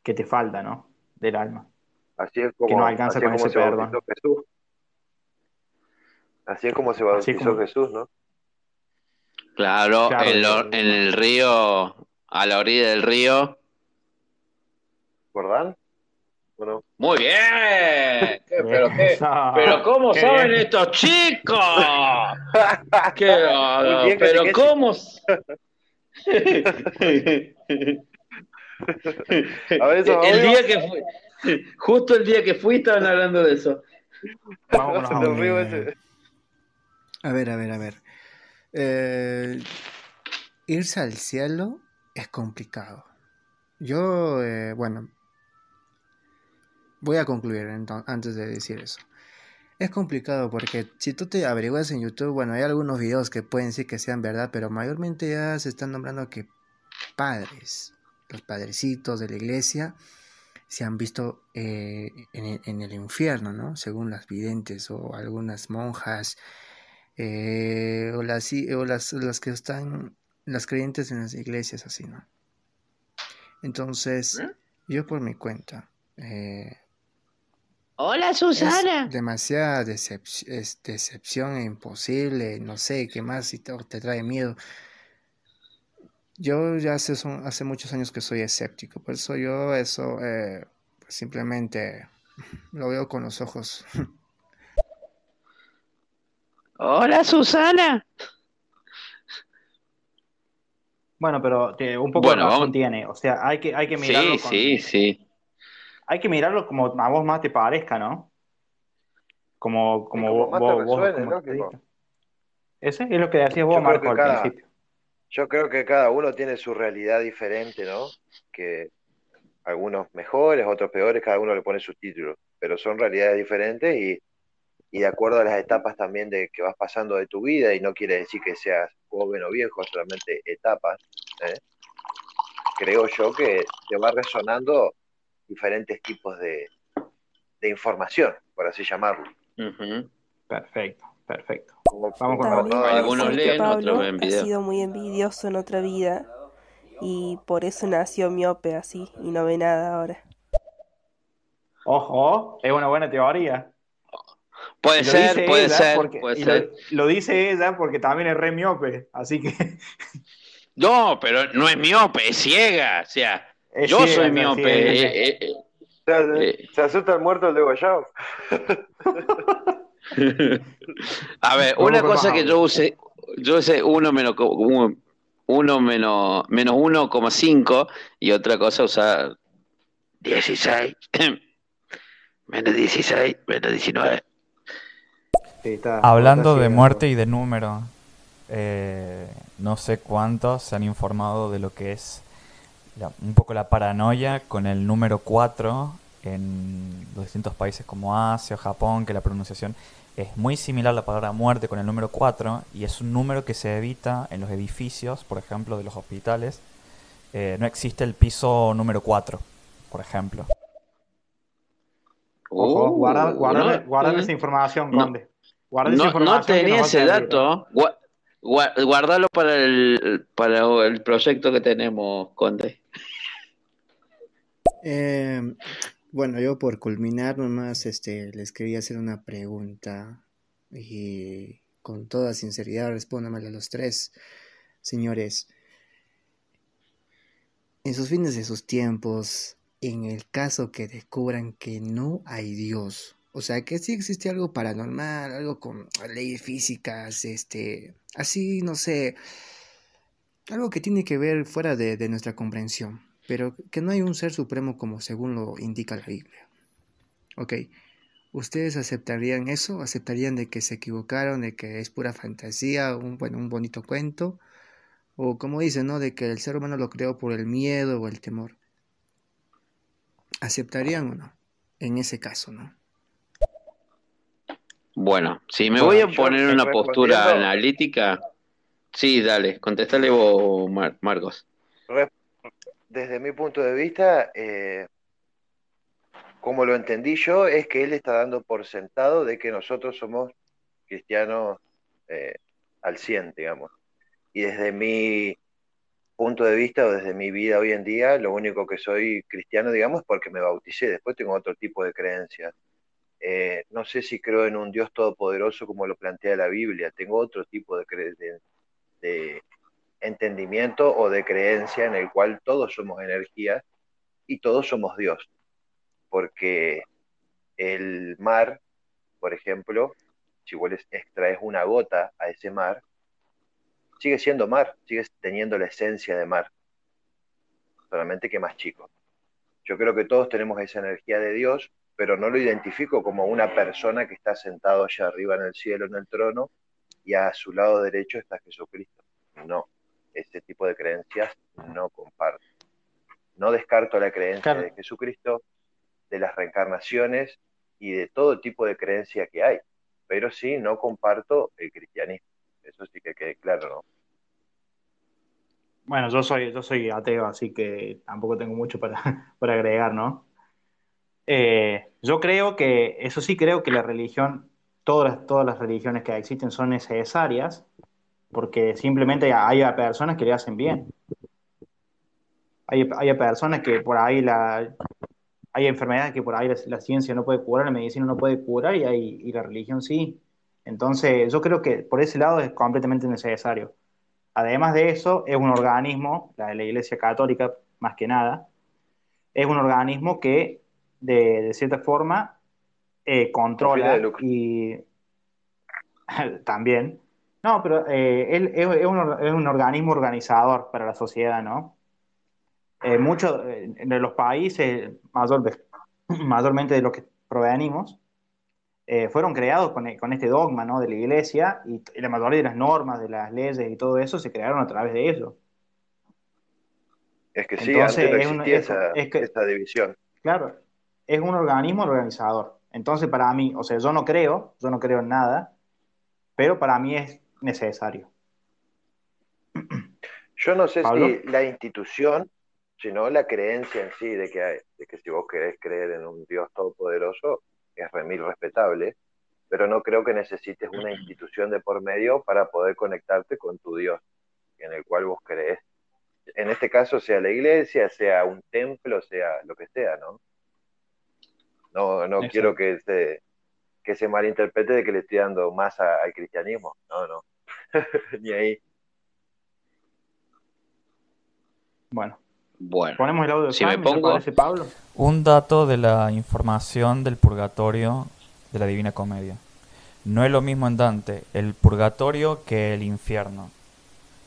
que te falta, ¿no? Del alma. Así es que no como, alcanza así es con como ese se perdón. bautizó Jesús. Así es como se bautizó como- Jesús, ¿no? Claro, Claro, en, lo- el- en el río, a la orilla del río. ¿Jordán? Bueno, Muy bien. ¿Qué- pero qué, pero cómo Qué saben bien. estos chicos. Qué bien, pero cómo. s- A ver, eso, el día que fui, justo el día que fui estaban hablando de eso. A ver, a ver, a ver. Eh, irse al cielo es complicado. Yo, eh, bueno, voy a concluir antes de decir eso. Es complicado porque si tú te averiguas en YouTube, bueno, hay algunos videos que pueden decir que sean verdad, pero mayormente ya se están nombrando que padres, los padrecitos de la iglesia, se han visto eh, en, el- en el infierno, ¿no? Según las videntes o algunas monjas eh, o las, o las, las que están, las creyentes en las iglesias, así, ¿no? Entonces, yo por mi cuenta, eh, Hola es Susana. demasiada decep- es decepción e imposible, no sé, qué más si te, te trae miedo. Yo ya hace, son- hace muchos años que soy escéptico, por eso yo eso eh, pues simplemente lo veo con los ojos. Hola Susana. Bueno, pero un poco Bueno, vamos- tiene. O sea, hay que, hay que mirarlo Sí, con- sí, sí. Hay que mirarlo como a vos más te parezca, ¿no? Como, como como vos, como. Ese es lo que decías vos, Marco, que al cada- principio. Yo creo que cada uno tiene su realidad diferente, ¿no? Que algunos mejores, otros peores, cada uno le pone sus títulos, pero son realidades diferentes y, y de acuerdo a las etapas también de que vas pasando de tu vida, y no quiere decir que seas joven o viejo, solamente etapas, ¿eh? Creo yo que te va resonando diferentes tipos de, de información, por así llamarlo. Ujú. Perfecto, perfecto. Como- Vamos con También Algunos leen, otros ven ha video. sido muy envidioso en otra vida y por eso nació miope así y no ve nada ahora. Ojo, es una buena teoría. Puede ser, puede ser, porque- puede y ser. Lo, lo dice ella porque también es re miope, así que No, pero no es miope, es ciega. O sea, es yo ciega, soy miope. ciega. eh, eh, Se, eh. se asusta el muerto el degollado. A ver, una cosa que yo use, yo usé uno menos co- uno, menos menos 1,5 y otra cosa usar 16 menos 16 menos 19. Sí, está- Hablando está de muerte y de número, eh, no sé cuántos se han informado de lo que es la- un poco la paranoia con el número 4 en los distintos países como Asia o Japón, que la pronunciación es muy similar a la palabra muerte con el número 4 y es un número que se evita en los edificios, por ejemplo, de los hospitales. Eh, no existe el piso número 4, por ejemplo. Ojo, guarda, no, eh, esa información, no. Guarda esa No, tenía ese dato. Guardalo para el, para el proyecto que tenemos, Conde. Eh, bueno, yo por culminar nomás, este, les quería hacer una pregunta y con toda sinceridad respóndamela a los tres, señores. En sus fines de sus tiempos, en el caso que descubran que no hay Dios, o sea, que sí existe algo paranormal, algo con leyes físicas, este, así, no sé, algo que tiene que ver fuera de, de nuestra comprensión, pero que no hay un ser supremo como según lo indica la Biblia. Ok, ¿ustedes aceptarían eso? ¿Aceptarían de que se equivocaron, de que es pura fantasía, un, bueno, un bonito cuento? O como dicen, ¿no? De que el ser humano lo creó por el miedo o el temor. ¿Aceptarían o no? en ese caso, ¿no? Bueno, si me Bueno, voy a poner en una postura analítica, sí, dale, contestale vos, Mar- Marcos. Desde mi punto de vista, eh, como lo entendí yo, es que él está dando por sentado de que nosotros somos cristianos eh, al 100, digamos. Y desde mi punto de vista o desde mi vida hoy en día, lo único que soy cristiano, digamos, es porque me bauticé. Después tengo otro tipo de creencias. Eh, no sé si creo en un Dios todopoderoso como lo plantea la Biblia. Tengo otro tipo de, de- de entendimiento o de creencia en el cual todos somos energía y todos somos Dios. Porque el mar, por ejemplo, si vos extraes una gota a ese mar, sigue siendo mar, sigue teniendo la esencia de mar, solamente que más chico. Yo creo que todos tenemos esa energía de Dios, pero no lo identifico como una persona que está sentado allá arriba en el cielo, en el trono, y a su lado derecho está Jesucristo. No, ese tipo de creencias no comparto. No descarto la creencia Claro. de Jesucristo, de las reencarnaciones y de todo tipo de creencia que hay, pero sí no comparto el cristianismo. Eso sí que quede claro, ¿no? Bueno, yo soy, yo soy ateo, así que tampoco tengo mucho para, para agregar, ¿no? Eh, yo creo que, eso sí creo que la religión, todas las, todas las religiones que existen son necesarias, porque simplemente hay a personas que le hacen bien. Hay, hay a personas que por ahí la, hay enfermedades que por ahí la, la ciencia no puede curar, la medicina no puede curar y, hay, y la religión sí. Entonces, yo creo que por ese lado es completamente necesario. Además de eso, es un organismo, la de la Iglesia Católica más que nada, es un organismo que de, de cierta forma eh, controla y también. No, pero eh, él es, es un, es un organismo organizador para la sociedad, ¿no? Eh, muchos eh, de los países, mayor- mayormente de los que provenimos, eh, fueron creados con, con este dogma, ¿no? de la iglesia y, y la mayoría de las normas, de las leyes y todo eso se crearon a través de ello. Es que sí, Entonces, antes no es un- esa, es que- esa división. Claro, es un organismo organizador. Entonces, para mí, o sea, yo no creo, yo no creo en nada, pero para mí es necesario. Yo no sé ¿Pablo? si la institución, sino la creencia en sí de que, hay- de que si vos querés creer en un Dios todopoderoso, es remil respetable, pero no creo que necesites una institución de por medio para poder conectarte con tu Dios, en el cual vos crees. En este caso, sea la iglesia, sea un templo, sea lo que sea, ¿no? No, no Exacto. quiero que se, que se malinterprete de que le estoy dando más a- al cristianismo. No, no. Ni ahí. Bueno, Bueno, ponemos el audio de Si me Jaime, ¿te pongo- parece, Pablo? Un dato de la información del purgatorio de la Divina Comedia. No es lo mismo en Dante el purgatorio que el infierno.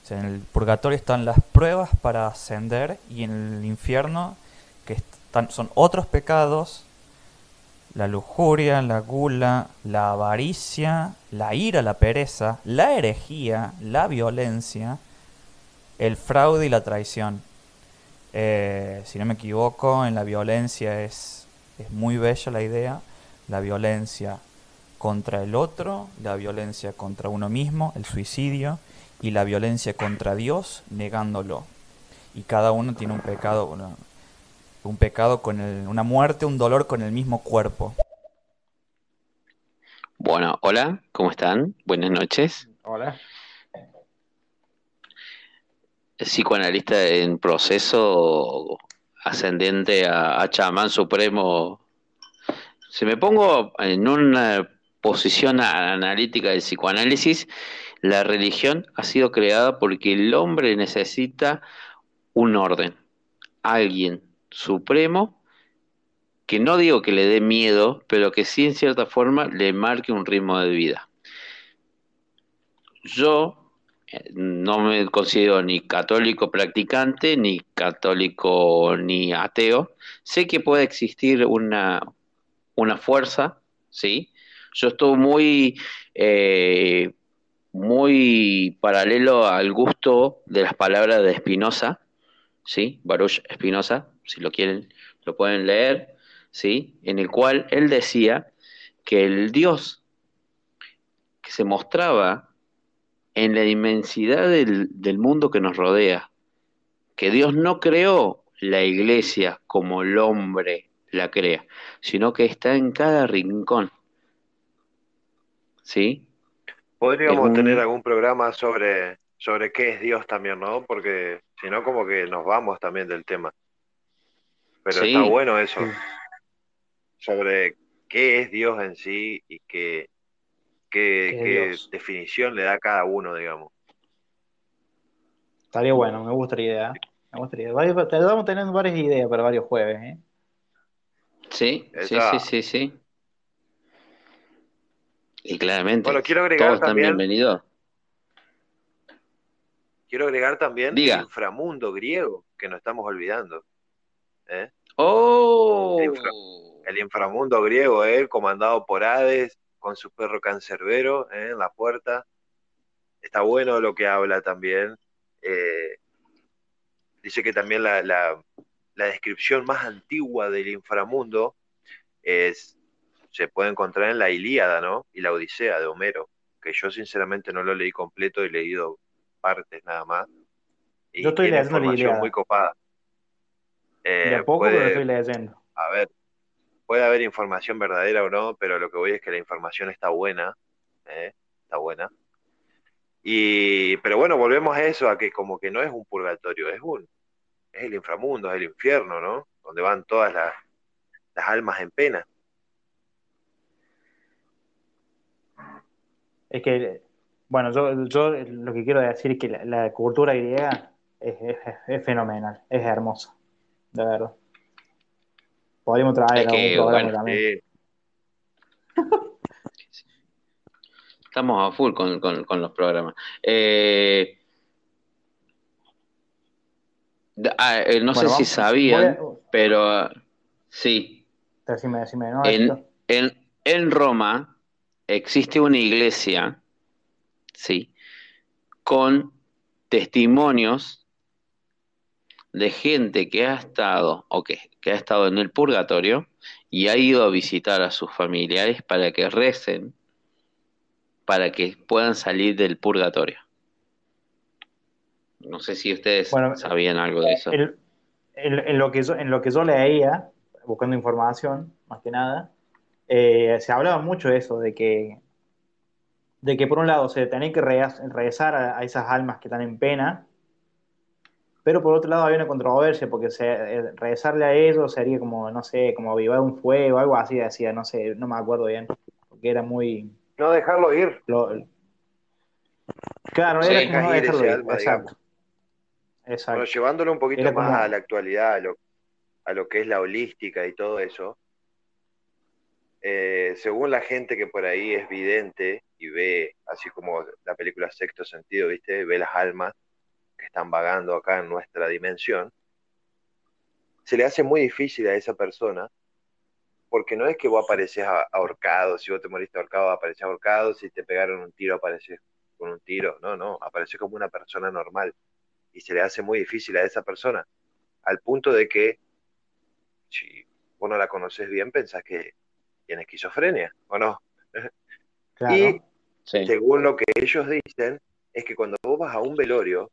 O sea, en el purgatorio están las pruebas para ascender y en el infierno que están, son otros pecados, la lujuria, la gula, la avaricia, la ira, la pereza, la herejía, la violencia, el fraude y la traición. Eh, si no me equivoco, en la violencia es, es muy bella la idea. La violencia contra el otro, la violencia contra uno mismo, el suicidio, y la violencia contra Dios negándolo. Y cada uno tiene un pecado, un pecado con el- una muerte, un dolor con el mismo cuerpo. bueno, hola, ¿cómo están? Buenas noches. Hola. Psicoanalista en proceso ascendente a, a chamán supremo. Si me pongo en una posición analítica del psicoanálisis, la religión ha sido creada porque el hombre necesita un orden, alguien supremo que no digo que le dé miedo, pero que sí en cierta forma le marque un ritmo de vida. Yo eh, no me considero ni católico practicante, ni católico ni ateo. Sé que puede existir una, una fuerza, ¿sí? Yo estoy muy, eh, muy paralelo al gusto de las palabras de Spinoza, ¿sí? Baruch Spinoza, si lo quieren, lo pueden leer. ¿sí? En el cual él decía que el Dios que se mostraba en la inmensidad del, del mundo que nos rodea, que Dios no creó la iglesia como el hombre la crea, sino que está en cada rincón. ¿Sí? Podríamos un- tener algún programa sobre, sobre qué es Dios también, ¿no? Porque si no, como que nos vamos también del tema. Pero Sí. está bueno eso, sobre qué es Dios en sí y qué, qué, definición le da a cada uno, digamos. Estaría bueno, me gusta la idea. Me gusta la idea. Varios- Estamos teniendo varias ideas para varios jueves, ¿eh? Sí, sí, Esa- sí, sí, sí. Y claramente, Bueno, quiero agregar todos están también- bienvenidos. Quiero agregar también Diga. el inframundo griego, que nos estamos olvidando. ¿eh? ¡Oh! El, infra- el inframundo griego, ¿eh? comandado por Hades, con su perro cancerbero ¿eh? en la puerta. Está bueno lo que habla también. Eh, dice que también la, la- la descripción más antigua del inframundo es, se puede encontrar en la Ilíada, ¿no? Y la Odisea de Homero, que yo sinceramente no lo leí completo, he leído partes nada más. Y Yo estoy leyendo la Ilíada. muy copada. Eh, De a poco, puede- pero estoy leyendo. a ver, puede haber información verdadera o no, pero lo que voy es que la información está buena, ¿eh? Está buena. Y, pero bueno, volvemos a eso, a que como que no es un purgatorio, es un, es el inframundo, es el infierno, ¿no? Donde van todas las, las almas en pena. Es que, bueno, yo, yo lo que quiero decir es que la, la cultura griega es, es- es fenomenal, es hermosa, de verdad. Podríamos traer Es que, algún bueno, también. Estamos a full con, con- con los programas. Eh, ah, eh, no Bueno, sé si sabían, pero sí, Decime, decime, ¿no? En, en, en Roma existe una iglesia, sí, con testimonios de gente que ha estado o que, que ha estado en el purgatorio y ha ido a visitar a sus familiares para que recen para que puedan salir del purgatorio. No sé si ustedes Bueno, sabían algo de eso. El- en, en lo que yo, en lo que yo leía, buscando información, más que nada, eh, se hablaba mucho de eso, de que, de que por un lado se tenía que re- rezar a, a esas almas que están en pena, pero por otro lado había una controversia, porque se, eh, rezarle a ellos sería como, no sé, como avivar un fuego, algo así decía, no sé, no me acuerdo bien, porque era muy... No dejarlo ir. lo- claro, Sí, era como no ir dejarlo ese ir, alma, exacto. Exacto. Bueno, llevándolo un poquito Era más como- a la actualidad, a lo, a lo que es la holística y todo eso, eh, según la gente que por ahí es vidente y ve, así como la película Sexto Sentido, ¿viste? Ve las almas que están vagando acá en nuestra dimensión, se le hace muy difícil a esa persona, porque no es que vos apareces ahorcado, si vos te moriste ahorcado, apareces ahorcado, si te pegaron un tiro, apareces con un tiro, no, no, apareces como una persona normal y se le hace muy difícil a esa persona, al punto de que si vos no la conoces bien, pensás que tiene esquizofrenia, ¿o no? Claro. Y Sí. según lo que ellos dicen, es que cuando vos vas a un velorio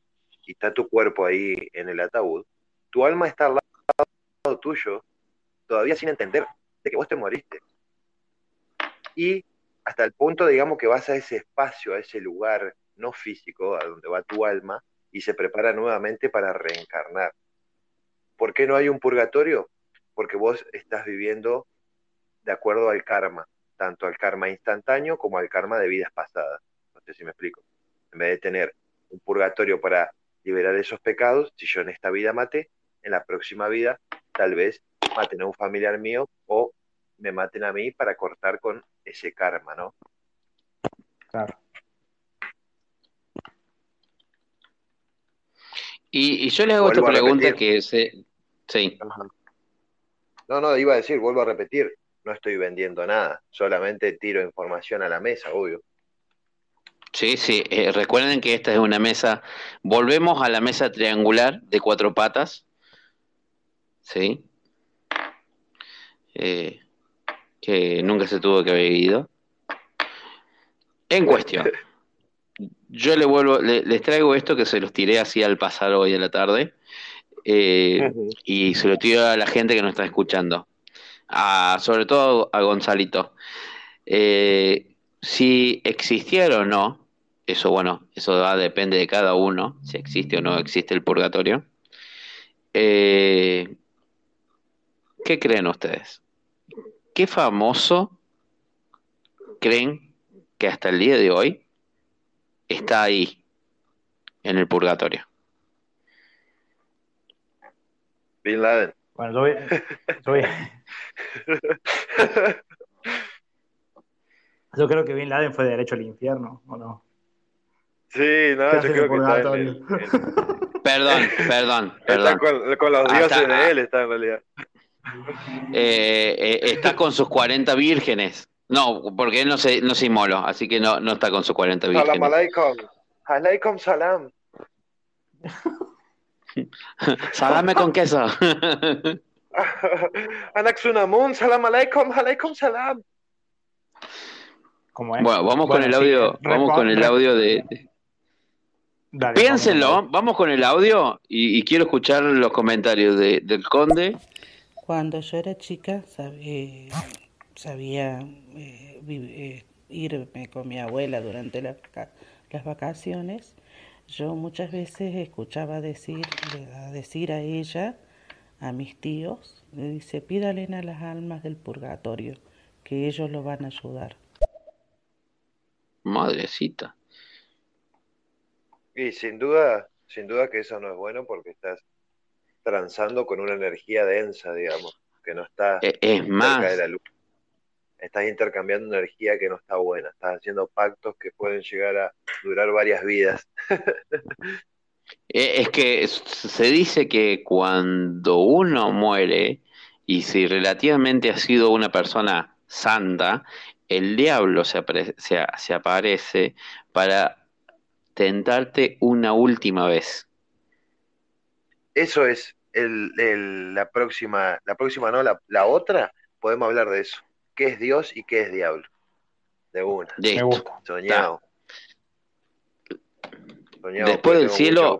y está tu cuerpo ahí en el ataúd, tu alma está al lado tuyo, todavía sin entender de que vos te moriste. Y hasta el punto, digamos, que vas a ese espacio, a ese lugar no físico, a donde va tu alma, y se prepara nuevamente para reencarnar. ¿Por qué no hay un purgatorio? Porque vos estás viviendo de acuerdo al karma, tanto al karma instantáneo como al karma de vidas pasadas. No sé si me explico. En vez de tener un purgatorio para liberar esos pecados, si yo en esta vida maté, en la próxima vida tal vez maten a un familiar mío o me maten a mí para cortar con ese karma, ¿no? Claro. Y, y yo les hago Vuelvo pregunta que se... Sí. No, no, iba a decir, vuelvo a repetir, no estoy vendiendo nada, solamente tiro información a la mesa, obvio. Sí, sí, eh, recuerden que esta es una mesa, volvemos a la mesa triangular de cuatro patas, ¿sí? eh, que nunca se tuvo que haber ido. En cuestión, yo le vuelvo, le- les traigo esto que se los tiré así al pasar hoy a la tarde, eh, y se lo tiro a la gente que nos está escuchando, a, sobre todo a Gonzalito. Eh, si existiera o no, eso bueno, eso va, depende de cada uno, si existe o no existe el purgatorio. Eh, ¿qué creen ustedes? ¿Qué famoso creen que hasta el día de hoy está ahí, en el purgatorio? Bin Laden. Bueno, yo voy, yo voy- yo creo que Bin Laden fue derecho al infierno, ¿o no? Sí, no, ¿Qué yo creo que está en el- purgatorio? Perdón, perdón, está perdón. con, con los dioses está- de él, está en realidad. Eh, eh, está con sus 40 vírgenes. No, porque él no se, no se inmoló, así que no, no está con sus 40 Salam vírgenes. alaikum. Alaikum salam. Salame con queso. Anaxunamun, salam alaikum, alaikum salam. ¿Cómo es? Bueno, vamos con el sí, audio, vamos con el audio de, de- Dale, Piénsenlo, vamos con el audio y, y quiero escuchar los comentarios de- del conde. Cuando yo era chica eh, sabía eh, vi- eh, irme con mi abuela durante la las vacaciones. Yo muchas veces escuchaba decir, a decir a ella, a mis tíos, le dice, pídale a las almas del purgatorio, que ellos lo van a ayudar. Madrecita. Y sin duda, sin duda que eso no es bueno porque estás transando con una energía densa, digamos, que no está E- es cerca más. de la luz. Estás intercambiando energía que no está buena. Estás haciendo pactos que pueden llegar a durar varias vidas. Eh, Es que se dice que cuando uno muere, y si relativamente ha sido una persona santa, el diablo se, se se aparece para tentarte una última vez. Eso es el, el- la próxima, la próxima no, la, la otra, podemos hablar de eso. ¿Qué es Dios y qué es diablo? De una. Listo. Me gusta. Soñado. Soñado, Después del cielo-.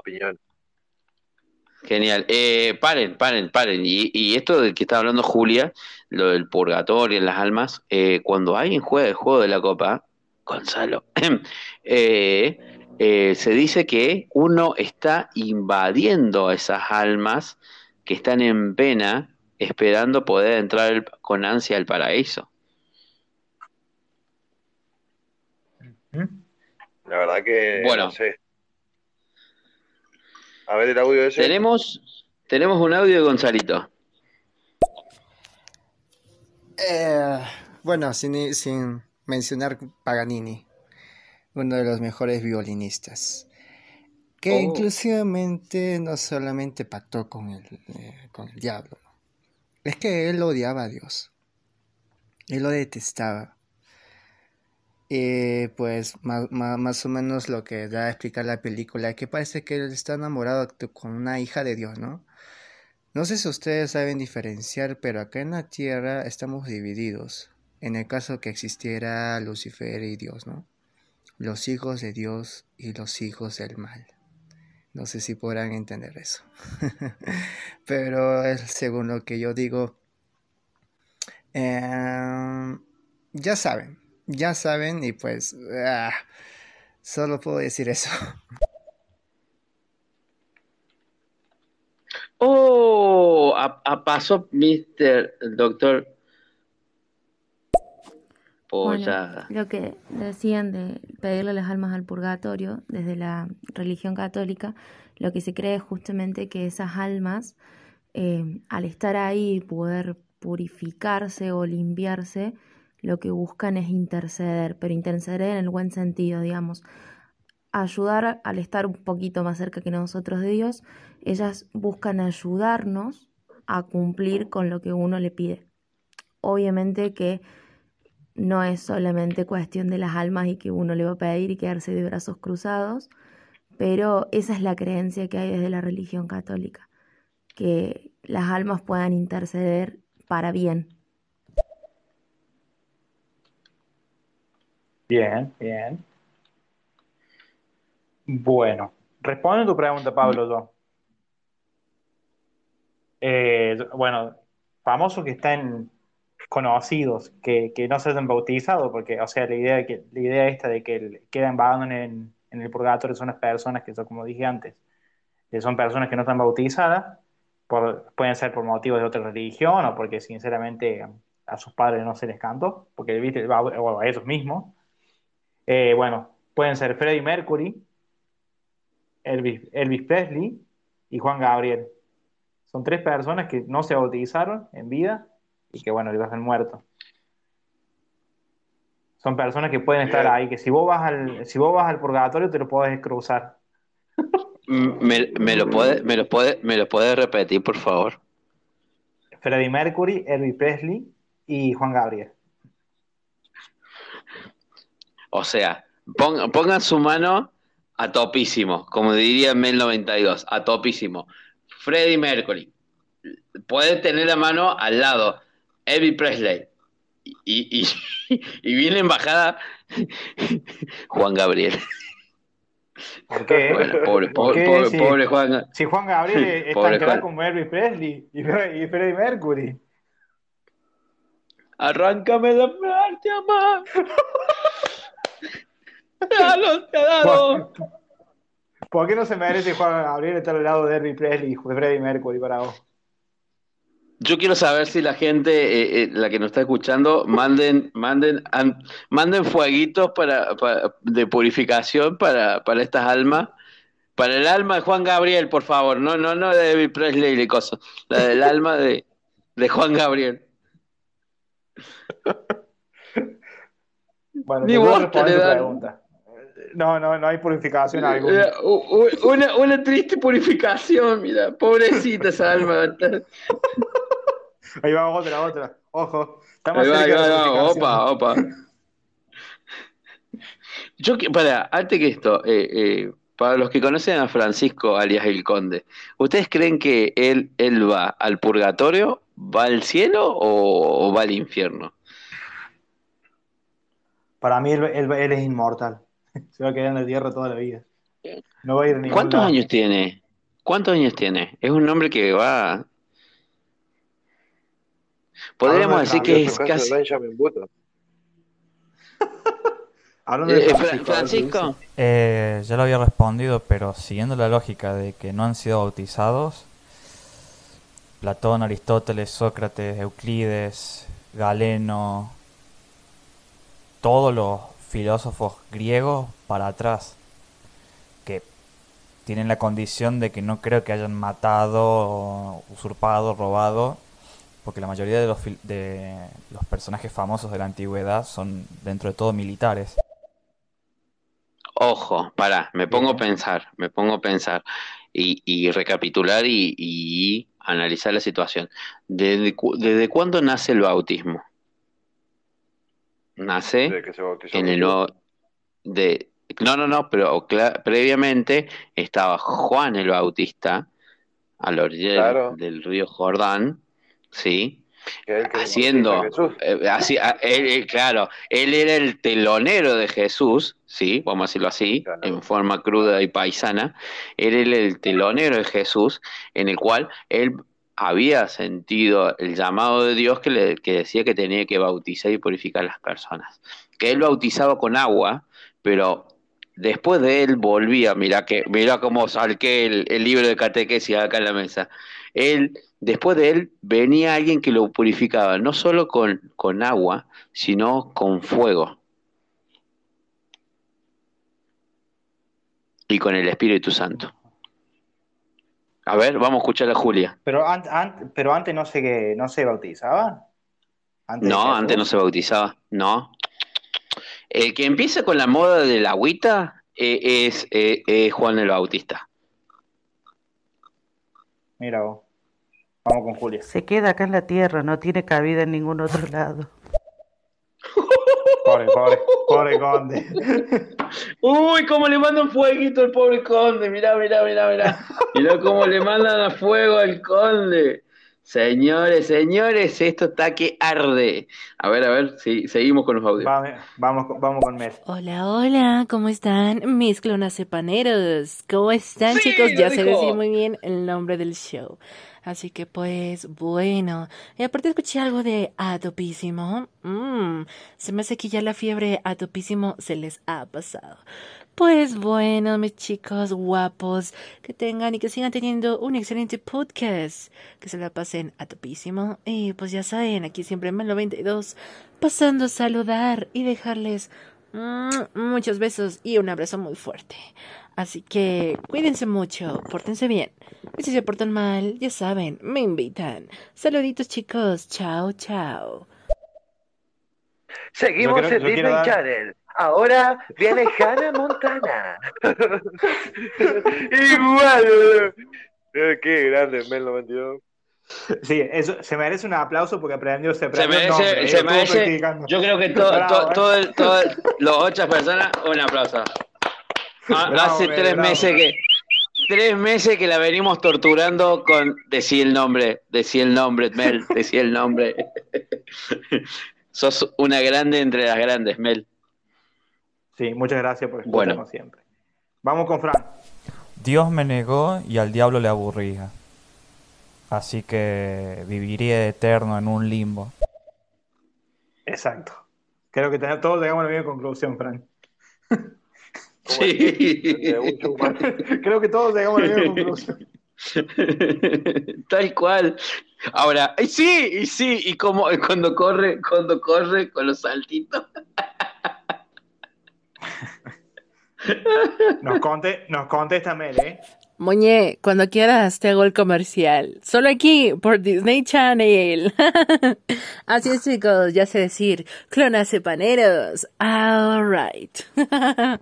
Genial. Eh, paren, paren, paren. Y, y esto del que está hablando Julia, lo del purgatorio en las almas, eh, cuando alguien juega el juego de la copa, Gonzalo, eh, eh, se dice que uno está invadiendo a esas almas que están en pena, esperando poder entrar el- con ansia al paraíso. La verdad que Bueno. no sé. A ver el audio ese. Tenemos, tenemos un audio de Gonzalito. Eh, bueno, sin, sin mencionar Paganini, uno de los mejores violinistas, que Oh. inclusivamente no solamente pactó con el, eh, con el diablo, es que él odiaba a Dios, él lo detestaba. Y pues ma- ma- más o menos lo que da a explicar la película es que parece que él está enamorado con una hija de Dios, ¿no? No sé si ustedes saben diferenciar, pero acá en la Tierra estamos divididos. En el caso que existiera Lucifer y Dios, ¿no? Los hijos de Dios y los hijos del mal. No sé si podrán entender eso. pero según lo que yo digo, em, ya saben, ya saben y pues ah, solo puedo decir eso. Oh, a, a paso, Mr. Doctor Bueno, lo que decían de pedirle las almas al purgatorio desde la religión católica, lo que se cree es justamente que esas almas, eh, al estar ahí y poder purificarse o limpiarse, lo que buscan es interceder, pero interceder en el buen sentido, digamos, ayudar al estar un poquito más cerca que nosotros de Dios, ellas buscan ayudarnos a cumplir con lo que uno le pide. Obviamente que no es solamente cuestión de las almas y que uno le va a pedir y quedarse de brazos cruzados, pero esa es la creencia que hay desde la religión católica, que las almas puedan interceder para bien. Bien, bien. Bueno, responde tu pregunta, Pablo, yo. Eh, bueno, famoso que está en conocidos, que, que no se hayan bautizado, porque, o sea, la idea, que, la idea esta de que quedan vagando en, en el purgatorio son las personas que, son, como dije antes, que son personas que no están bautizadas, por, pueden ser por motivos de otra religión o porque sinceramente a sus padres no se les cantó, porque viste, a ellos mismos. Eh, bueno, pueden ser Freddie Mercury, Elvis, Elvis Presley y Juan Gabriel. Son tres personas que no se bautizaron en vida y que, bueno, iban a ser muertos. Son personas que pueden estar ahí, que si vos vas al, si vos vas al purgatorio te lo podés cruzar. ¿Me, me lo puede, me lo puede, me lo puede repetir, por favor? Freddie Mercury, Elvis Presley y Juan Gabriel. O sea, pon- pongan su mano a topísimo, como diría Mel 92, a topísimo. Freddie Mercury. Puede tener la mano al lado. Elvis Presley. Y, y, y viene en bajada Juan Gabriel. ¿Por qué? Bueno, pobre, ¿Por pobre, qué? pobre, Si- pobre Juan. Si Juan Gabriel es Pobre tan Juan. como Elvis Presley y, y Freddie Mercury. Arráncame la muerte, amor. Dalo, te ha dado. ¿Por qué no se merece Juan Gabriel estar al lado de Elvis Presley y Freddie Mercury para vos? Yo quiero saber si la gente, eh, eh, la que nos está escuchando, manden, manden, an- manden fueguitos para, para- de purificación para, para estas almas. Para el alma de Juan Gabriel, por favor. No, no, no de Elvis Presley y cosas. La del alma de, de Juan Gabriel. Bueno, Ni vos responder te le dan. pregunta. No, no, no hay purificación alguna. Eh, Una, una triste purificación, mira, pobrecita esa alma. Ahí va otra, otra. Ojo. Estamos Ahí va, cerca va, de la ahí va. purificación. Opa, opa. Yo, para, antes que esto, eh, eh, para los que conocen a Francisco alias el Conde, ¿ustedes creen que él, él va al purgatorio, va al cielo o, o va al infierno? Para mí él, él- él es inmortal. Se va a quedar en la tierra toda la vida. No va a ir a ningún ¿Cuántos lado. años tiene? ¿Cuántos años tiene? Es un hombre que va. Podríamos decir que es casi. Benjamin Button. Hablando Eh, de eh, Fra-. Francisco, Eh, ya lo había respondido, pero siguiendo la lógica de que no han sido bautizados, Platón, Aristóteles, Sócrates, Euclides, Galeno, todos los filósofos griegos para atrás, que tienen la condición de que no creo que hayan matado, usurpado, robado, porque la mayoría de los, de los personajes famosos de la antigüedad son dentro de todo militares. ojo, pará, me pongo a pensar, me pongo a pensar y, y recapitular y, y analizar la situación. ¿Desde, cu- desde cuándo nace el bautismo? Nace De que se bautizó en el nuevo de no no no pero previamente estaba Juan el Bautista a la orilla del- Claro. del, río Jordán sí Que que haciendo Jesús. eh, así, a- él- él, claro él era el telonero de Jesús sí vamos a decirlo así Claro. en forma cruda y paisana él era el telonero de Jesús en el cual él había sentido el llamado de Dios que, le, que decía que tenía que bautizar y purificar a las personas. Que él bautizaba con agua, pero después de él volvía, mira que, mira cómo salqué el, el libro de catequesis acá en la mesa. Él, después de él, venía alguien que lo purificaba, no solo con, con agua, sino con fuego. Y con el Espíritu Santo. A ver, vamos a escuchar a Julia. Pero, an- an- pero antes no se, que, no se bautizaba. Antes No, antes no se bautizaba, no. El que empieza con la moda de la agüita eh, es eh, eh, Juan el Bautista. Mira vos. Vamos con Julia. Se queda acá en la tierra, no tiene cabida en ningún otro lado. Pobre, pobre, pobre conde. Uy, cómo le mandan fueguito al pobre conde, mirá, mirá, mirá, mirá. Mirá cómo le mandan a fuego al conde. Señores, señores, esto está que arde. A ver, a ver, sí, seguimos con los audios. Vamos, vamos, con- vamos con Mel. Hola, hola, ¿cómo están mis clonacepaneros? ¿Cómo están, Sí, chicos? Ya sé dijo. decir muy bien el nombre del show. Así que, pues, bueno. Y aparte escuché algo de atopísimo. Mm, se me hace que ya la fiebre atopísimo se les ha pasado. Pues bueno, mis chicos guapos, que tengan y que sigan teniendo un excelente podcast. Que se la pasen a topísimo. Y pues ya saben, aquí siempre en Melo 22, pasando a saludar y dejarles mm, muchos besos y un abrazo muy fuerte. Así que cuídense mucho, pórtense bien. Y si se portan mal, ya saben, me invitan. Saluditos chicos, chao, chao. Seguimos Yo quiero- en Disney dar- Channel. Ahora viene Hannah Montana. Igual, boludo. Eh, Qué grande, Mel 92. Sí, eso se merece un aplauso porque aprendió, se Se aprendió el merece, nombre, se merece. Yo creo que todo, Bravo, todo, eh. todo el- todo el- los ocho personas, un aplauso. Ha- Bravo, hace tres bravo. meses que tres meses que la venimos torturando con decir el nombre, decir el nombre, Mel, decir el nombre. Sos una grande entre las grandes, Mel. Sí, muchas gracias por Bueno. escucharnos siempre. Vamos con Fran. Dios me negó y al diablo le aburría. Así que viviría eterno en un limbo. Exacto. Creo que tenemos- todos llegamos a la misma conclusión, Fran. Sí. Creo que todos llegamos a la misma conclusión. Tal cual. Ahora, y sí, y sí, y como y cuando corre, cuando corre con los saltitos. Nos, conte, nos contesta Mel, ¿eh? Moñe, cuando quieras te hago el comercial. Solo aquí por Disney Channel. Así es, chicos, ya sé decir, clonacepaneros. Alright.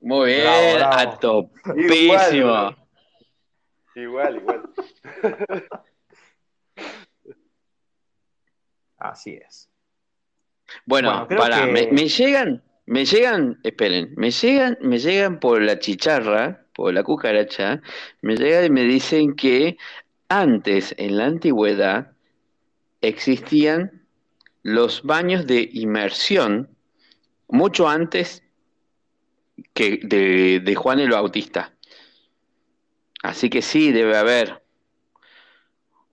Muy bien, Bravo, bravo. a topísimo. Igual, igual. Así es. Bueno, que- me, me llegan, me llegan, esperen, me llegan, me llegan por la chicharra, por la cucaracha, me llegan y me dicen que antes, en la antigüedad, existían los baños de inmersión, mucho antes que de, Juan el Bautista. Así que sí, debe haber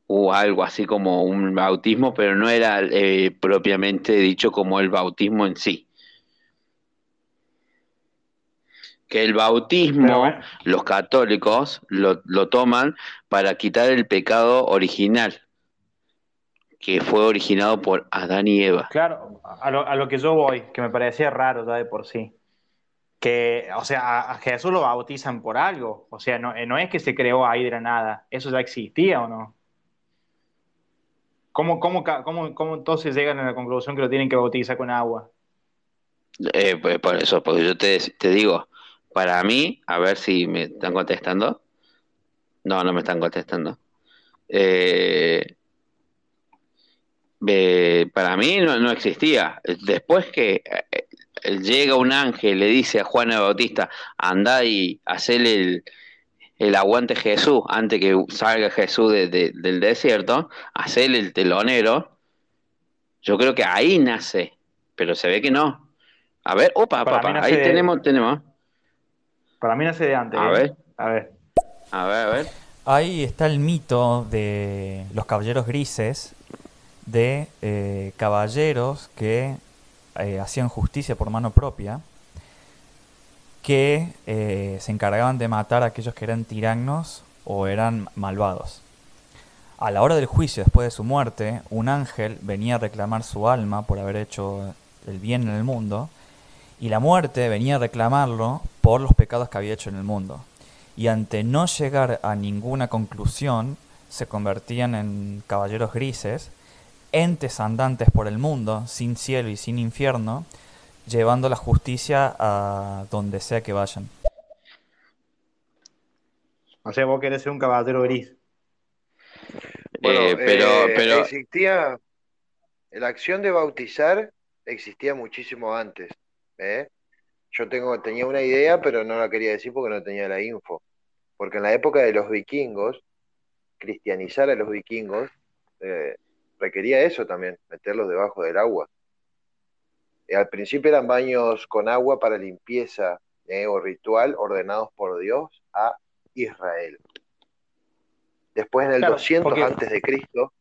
o algo así como un bautismo, pero no era eh, propiamente dicho como el bautismo en sí. Que el bautismo, bueno. los católicos lo, lo toman para quitar el pecado original, que fue originado por Adán y Eva. Claro, a lo, a lo que yo voy, que me parecía raro ya de por sí. Que, o sea, a, a Jesús lo bautizan por algo. O sea, no, eh, no es que se creó ahí de la nada. ¿Eso ya existía o no? ¿Cómo, cómo, cómo, cómo entonces llegan a la conclusión que lo tienen que bautizar con agua? Eh, pues por eso, porque yo te, te digo, para mí, a ver si me están contestando. No, no me están contestando. Eh, eh, para mí no, no existía. Después que eh, llega un ángel, le dice a Juan el Bautista, anda y hacele el, el aguante Jesús, antes que salga Jesús de- de- del desierto, hacele el telonero. Yo creo que ahí nace, pero se ve que no. A ver, opa, papá, ahí de- tenemos, tenemos. Para mí nace de antes. A ¿eh? ver. A ver. A ver, a ver. Ahí está el mito de los caballeros grises, de eh, caballeros que eh, hacían justicia por mano propia, que eh, se encargaban de matar a aquellos que eran tiranos o eran malvados. A la hora del juicio, después de su muerte, un ángel venía a reclamar su alma por haber hecho el bien en el mundo, y la muerte venía a reclamarlo por los pecados que había hecho en el mundo. Y ante no llegar a ninguna conclusión, se convertían en caballeros grises, entes andantes por el mundo, sin cielo y sin infierno, llevando la justicia a donde sea que vayan. O sea, vos querés ser un caballero gris. Bueno, Eh, pero, eh, pero, existía, la acción de bautizar existía muchísimo antes, ¿eh? Yo tengo, tenía una idea, pero no la quería decir porque no tenía la info. Porque en la época de los vikingos, cristianizar a los vikingos, eh, requería eso también, meterlos debajo del agua. Eh, al principio eran baños con agua para limpieza o ritual ordenados por Dios a Israel. Después en el Claro, 200 porque- antes de Cristo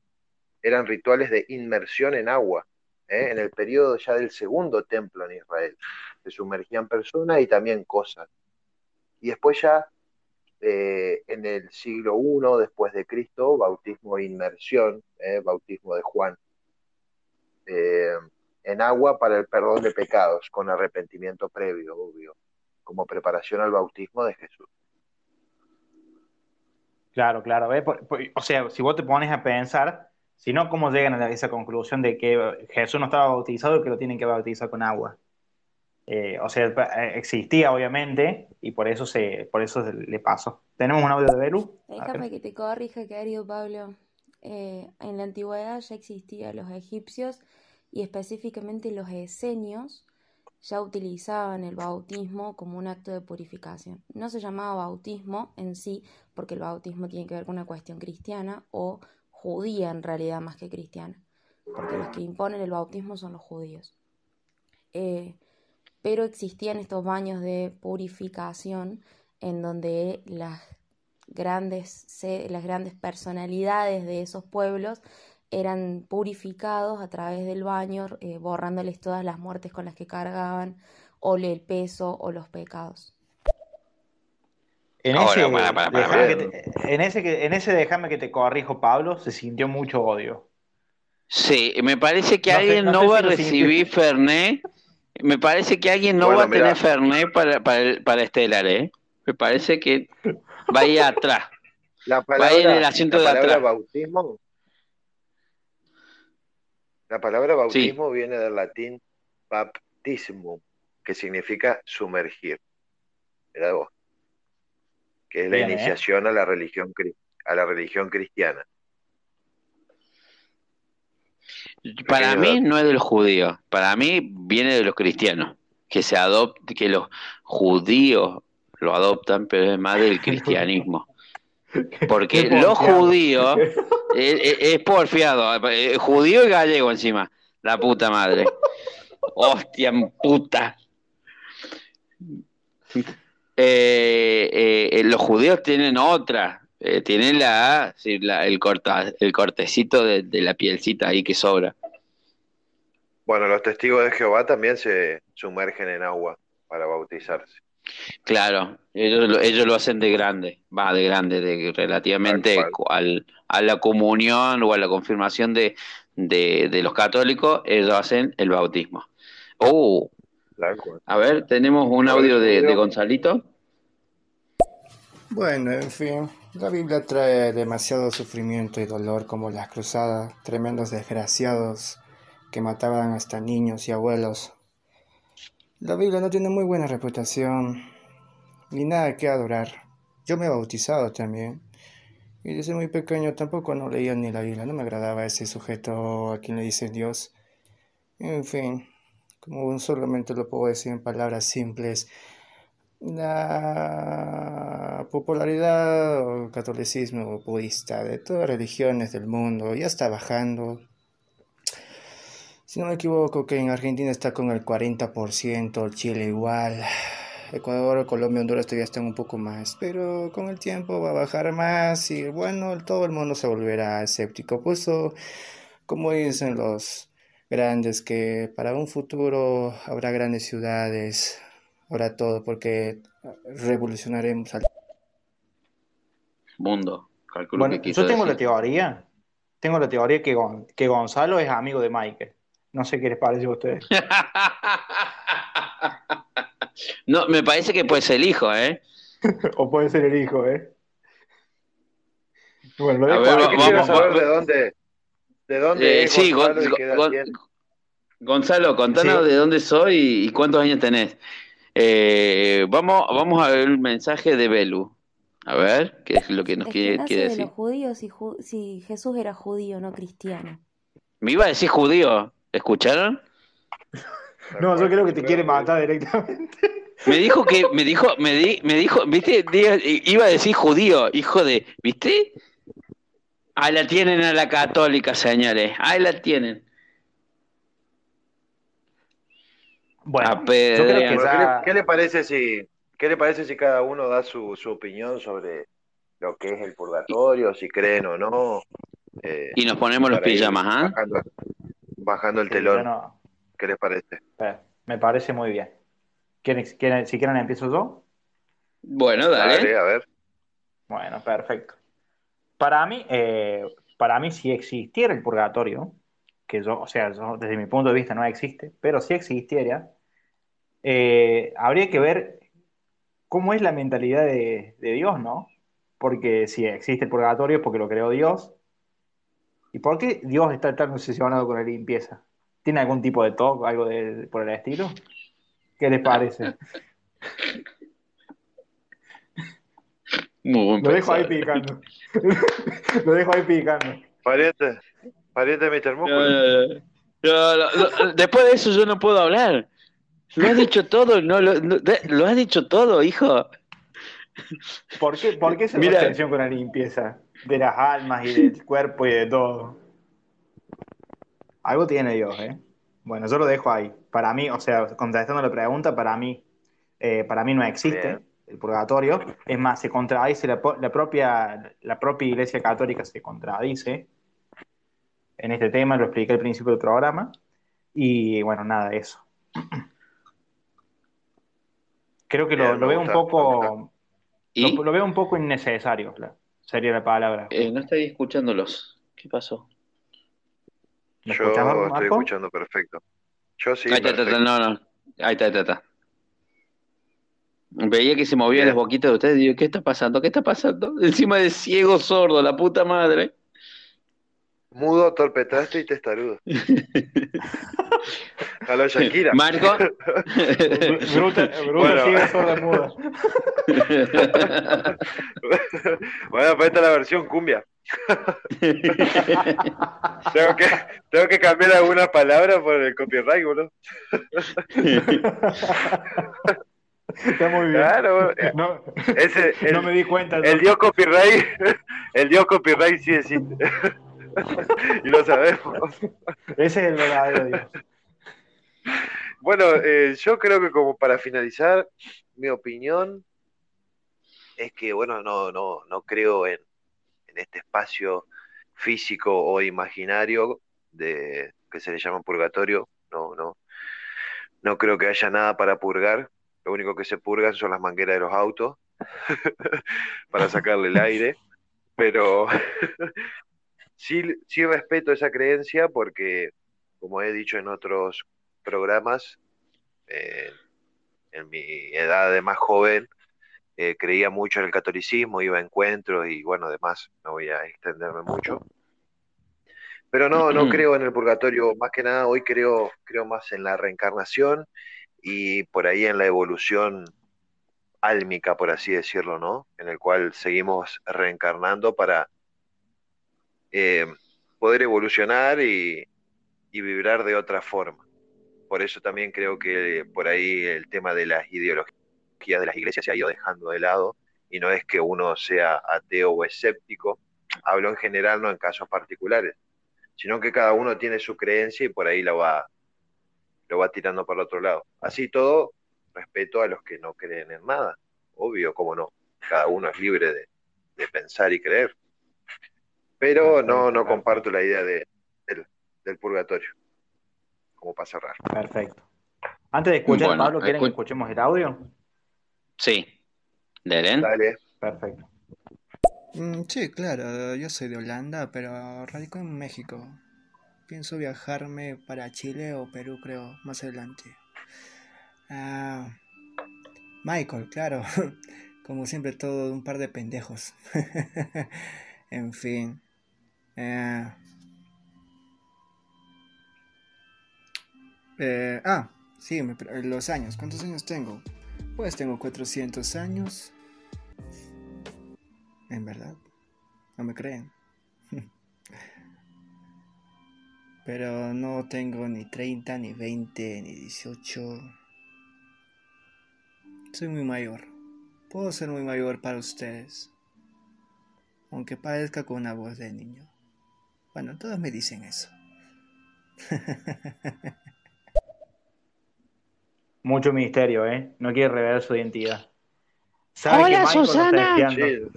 eran rituales de inmersión en agua, ¿eh? en el periodo ya del segundo templo en Israel. Se sumergían personas y también cosas. Y después ya eh, en el siglo I después de Cristo, bautismo e inmersión, ¿eh? bautismo de Juan, en agua para el perdón de pecados, con arrepentimiento previo, obvio, como preparación al bautismo de Jesús. Claro, claro. o sea, si vos te pones a pensar, si no, ¿cómo llegan a esa conclusión de que Jesús no estaba bautizado y que lo tienen que bautizar con agua? Eh, o sea, eh, existía obviamente y por eso se, por eso se le pasó. ¿Tenemos un audio de Belu? Déjame que te corrija, querido Pablo. Eh, en la antigüedad ya existían los egipcios y específicamente los esenios ya utilizaban el bautismo como un acto de purificación. No se llamaba bautismo en sí, porque el bautismo tiene que ver con una cuestión cristiana o judía en realidad más que cristiana, porque los que imponen el bautismo son los judíos. Eh, pero existían estos baños de purificación en donde las grandes, las grandes personalidades de esos pueblos eran purificados a través del baño, eh, borrándoles todas las muertes con las que cargaban, o el peso o los pecados. En Ahora, ese, para, para, para, déjame para. que te- en ese, que- en ese déjame que te corrijo, Pablo, se sintió mucho odio. Sí, me parece que No sé- alguien no no, sé va si a recibir Fernet. Me parece que alguien no Bueno, va a mirá. tener Fernet para, para, el- para Estelar, ¿eh? Me parece que va a ir atrás. La Va a ir en palabra, el asiento la de palabra atrás. bautismo, la palabra bautismo viene del latín baptismum, que significa sumergir. Mirá vos. Que es la Bien, ¿eh? iniciación a la religión a la religión cristiana. Para mí dato. no es de los judíos, para mí viene de los cristianos, que se adopta, que los judíos lo adoptan, pero es más del cristianismo. Porque los judíos es, es- es porfiado, eh, judío y gallego encima, la puta madre. Hostia puta. Eh, eh, eh, los judíos tienen otra, eh, tienen la, el, corta, el cortecito de, de la pielcita ahí que sobra. Bueno, los testigos de Jehová también se sumergen en agua para bautizarse. Claro, ellos lo, ellos lo hacen de grande, va de grande, de relativamente al, a la comunión o a la confirmación de, de, de los católicos, ellos hacen el bautismo. Oh. A ver, tenemos un audio de. Gonzalito. Bueno, en fin, la Biblia trae demasiado sufrimiento y dolor como las cruzadas, tremendos desgraciados que mataban hasta niños y abuelos. La Biblia no tiene muy buena reputación, ni nada que adorar. Yo me he bautizado también, y desde muy pequeño tampoco no leía ni la Biblia, no me agradaba ese sujeto a quien le dicen Dios. En fin, como solamente lo puedo decir en palabras simples, la popularidad o catolicismo budista de todas religiones del mundo ya está bajando. Si no me equivoco, que en Argentina está con el 40%, Chile igual, Ecuador, Colombia, Honduras todavía están un poco más, pero con el tiempo va a bajar más y bueno, todo el mundo se volverá escéptico. Por eso, como dicen los grandes, que para un futuro habrá grandes ciudades, habrá todo, porque revolucionaremos al Mundo, calculo Bueno, que yo tengo la teoría, tengo la teoría que, Gon- que Gonzalo es amigo de Michael. No sé qué les parece a ustedes. No, me parece que puede ser el hijo, ¿eh? o puede ser el hijo, ¿eh? Bueno, lo A ver, vamos, saber de dónde, de dónde Eh, es sí, Gonzalo Gon- y qué edad Gon- tiene. Gonzalo, contanos Sí. de dónde soy y cuántos años tenés. Eh, vamos, vamos a ver el mensaje de Belu. A ver, qué es lo que nos Es que quiere, nace quiere de decir. los judíos si, ju- si Jesús era judío, no cristiano. Me iba a decir judío, ¿escucharon? No, yo creo que te quiere matar directamente. Me dijo que, me dijo, me di, me dijo, viste, iba a decir judío, hijo de, ¿viste? Ahí la tienen a la católica, señores. Ahí la tienen. Bueno, yo creo que ¿Qué, le, qué, le, parece si, ¿Qué le parece si cada uno da su, su opinión sobre lo que es el purgatorio, si creen o no? Eh, y nos ponemos los pijamas, ¿ah? Bajando, bajando, el telón. No... ¿Qué les parece? Me parece muy bien. ¿Quieren, quieren, si quieren, empiezo yo. Bueno, dale. dale a ver. Bueno, perfecto. Para mí, eh, para mí, si existiera el purgatorio, que yo, o sea, desde mi punto de vista no existe, pero si existiera, eh, habría que ver cómo es la mentalidad de, Dios, ¿no? Porque si existe el purgatorio es porque lo creó Dios. ¿Y por qué Dios está tan obsesionado con la limpieza? ¿Tiene algún tipo de toque, algo de, por el estilo? ¿Qué les parece? Lo dejo ahí picando. Lo dejo ahí picando. Pariente, pariente de Mr. después de eso yo no puedo hablar. Lo has dicho todo, no, lo, lo has dicho todo, hijo. ¿Por qué, por qué esa obsesión con la limpieza de las almas y del cuerpo y de todo? Algo tiene Dios, ¿eh? Bueno, yo lo dejo ahí. Para mí, o sea, contestando la pregunta, para mí, eh, para mí no existe el purgatorio. Es más, se contradice la, propia, la propia Iglesia Católica se contradice en este tema, lo expliqué al principio del programa. Y bueno, nada, eso. Creo que lo, veo un poco. Lo, veo un poco innecesario, sería la palabra. Eh, no estoy escuchándolos. ¿Qué pasó? Yo estoy escuchando perfecto. Yo sí. Ahí está, no, no. Ahí está, ahí está. Veía que se movía las boquitas de ustedes y digo, ¿qué está pasando? ¿Qué está pasando? Encima de ciego sordo, la puta madre. Mudo, torpetaste y testarudo. A la Shakira. Marco. bruta, bruta bueno. sorda muda. bueno, pues esta es la versión cumbia. tengo, que, tengo que cambiar algunas palabras por el copyright, boludo. Está muy bien. Claro, no, ese, el, no me di cuenta. El dios copyright, el dios copyright sí existe. y lo sabemos. Ese es el verdadero dios. Bueno, eh, yo creo que como para finalizar, mi opinión es que, bueno, no, no, no creo en, en este espacio físico o imaginario de que se le llama purgatorio. No, no, no creo que haya nada para purgar. Lo único que se purgan son las mangueras de los autos para sacarle el aire. Pero sí, sí respeto esa creencia porque, como he dicho en otros programas, eh, en mi edad de más joven, eh, creía mucho en el catolicismo, iba a encuentros y bueno, además no voy a extenderme mucho. Pero no, no creo en el purgatorio, más que nada hoy creo, creo más en la reencarnación y por ahí en la evolución álmica, por así decirlo, ¿no? En el cual seguimos reencarnando para eh, poder evolucionar y, vibrar de otra forma. Por eso también creo que por ahí el tema de las ideologías de las iglesias se ha ido dejando de lado y no es que uno sea ateo o escéptico, hablo en general, no en casos particulares, sino que cada uno tiene su creencia y por ahí la va, lo va tirando para el otro lado. Así todo, respeto a los que no creen en nada. Obvio, como no. Cada uno es libre de, pensar y creer. Pero no, no comparto la idea de, del, purgatorio. Como para cerrar. Perfecto. Antes de escuchar, Pablo, ¿quieren que escuchemos el audio? Sí. ¿Delen? Dale. Perfecto. Mm, sí, claro, yo soy de Holanda, pero radico en México. Pienso viajarme para Chile o Perú, creo, más adelante. Ah, Michael, claro. Como siempre, todo un par de pendejos. en fin. Eh, eh, ah, sí, los años. ¿Cuántos años tengo? Pues tengo 400 años. En verdad. No me creen. Pero no tengo ni 30, ni 20, ni 18. Soy muy mayor. Puedo ser muy mayor para ustedes. aunque parezca con una voz de niño. Bueno, todos me dicen eso. Mucho misterio, ¿eh? No quiere revelar su identidad. ¿Sabe que Hola, lo está Susana. espiando?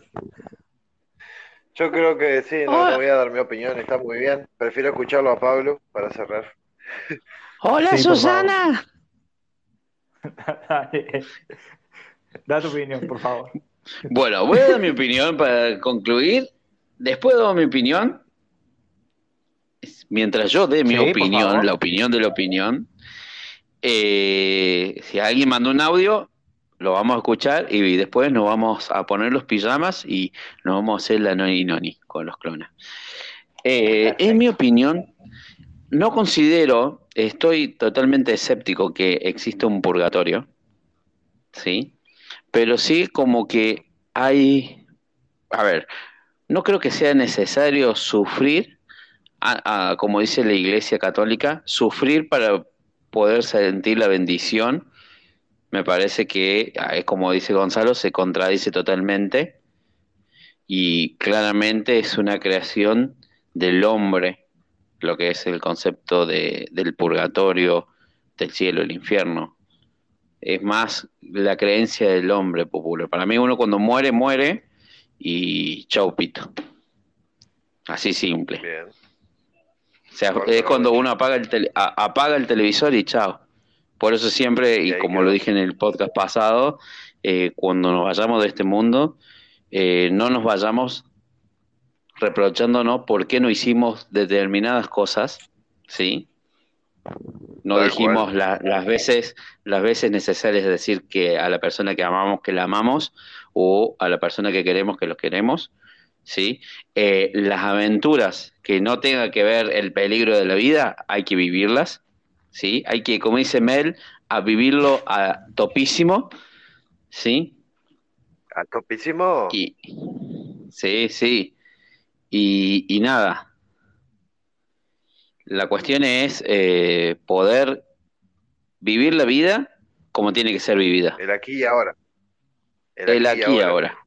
Yo creo que sí, no, Hola. no voy a dar mi opinión, está muy bien. Prefiero escucharlo a Pablo para cerrar. Hola, Sí, Susana. da tu opinión, por favor. Bueno, voy a dar mi opinión para concluir. Después de mi opinión, mientras yo dé mi Sí, opinión, la opinión de la opinión, eh, si alguien manda un audio, lo vamos a escuchar y después nos vamos a poner los pijamas y nos vamos a hacer la noni noni con los clones. Eh, en mi opinión, no considero, estoy totalmente escéptico que exista un purgatorio, ¿sí? Pero sí como que hay, a ver, no creo que sea necesario sufrir, a- a- como dice la Iglesia Católica, sufrir para poder sentir la bendición. Me parece que, ah, es como dice Gonzalo, se contradice totalmente y claramente es una creación del hombre, lo que es el concepto de, del purgatorio, del cielo, el infierno. Es más la creencia del hombre popular. Para mí uno cuando muere, muere y chau pito. Así simple. O sea, es cuando uno apaga el, tele- apaga el televisor y chao. Por eso siempre, y como lo dije en el podcast pasado, eh, cuando nos vayamos de este mundo, eh, no nos vayamos reprochándonos por qué no hicimos determinadas cosas, ¿sí? No Tal dijimos la- las veces las veces necesarias de decir que a la persona que amamos que la amamos o a la persona que queremos que los queremos, ¿sí? Eh, las aventuras que no tengan que ver el peligro de la vida, hay que vivirlas, ¿sí? Hay que, como dice Mel, a vivirlo a topísimo, ¿sí? ¿A topísimo? Y, sí, sí. Y, y nada. La cuestión es eh, poder vivir la vida como tiene que ser vivida. El aquí y ahora. El aquí y ahora.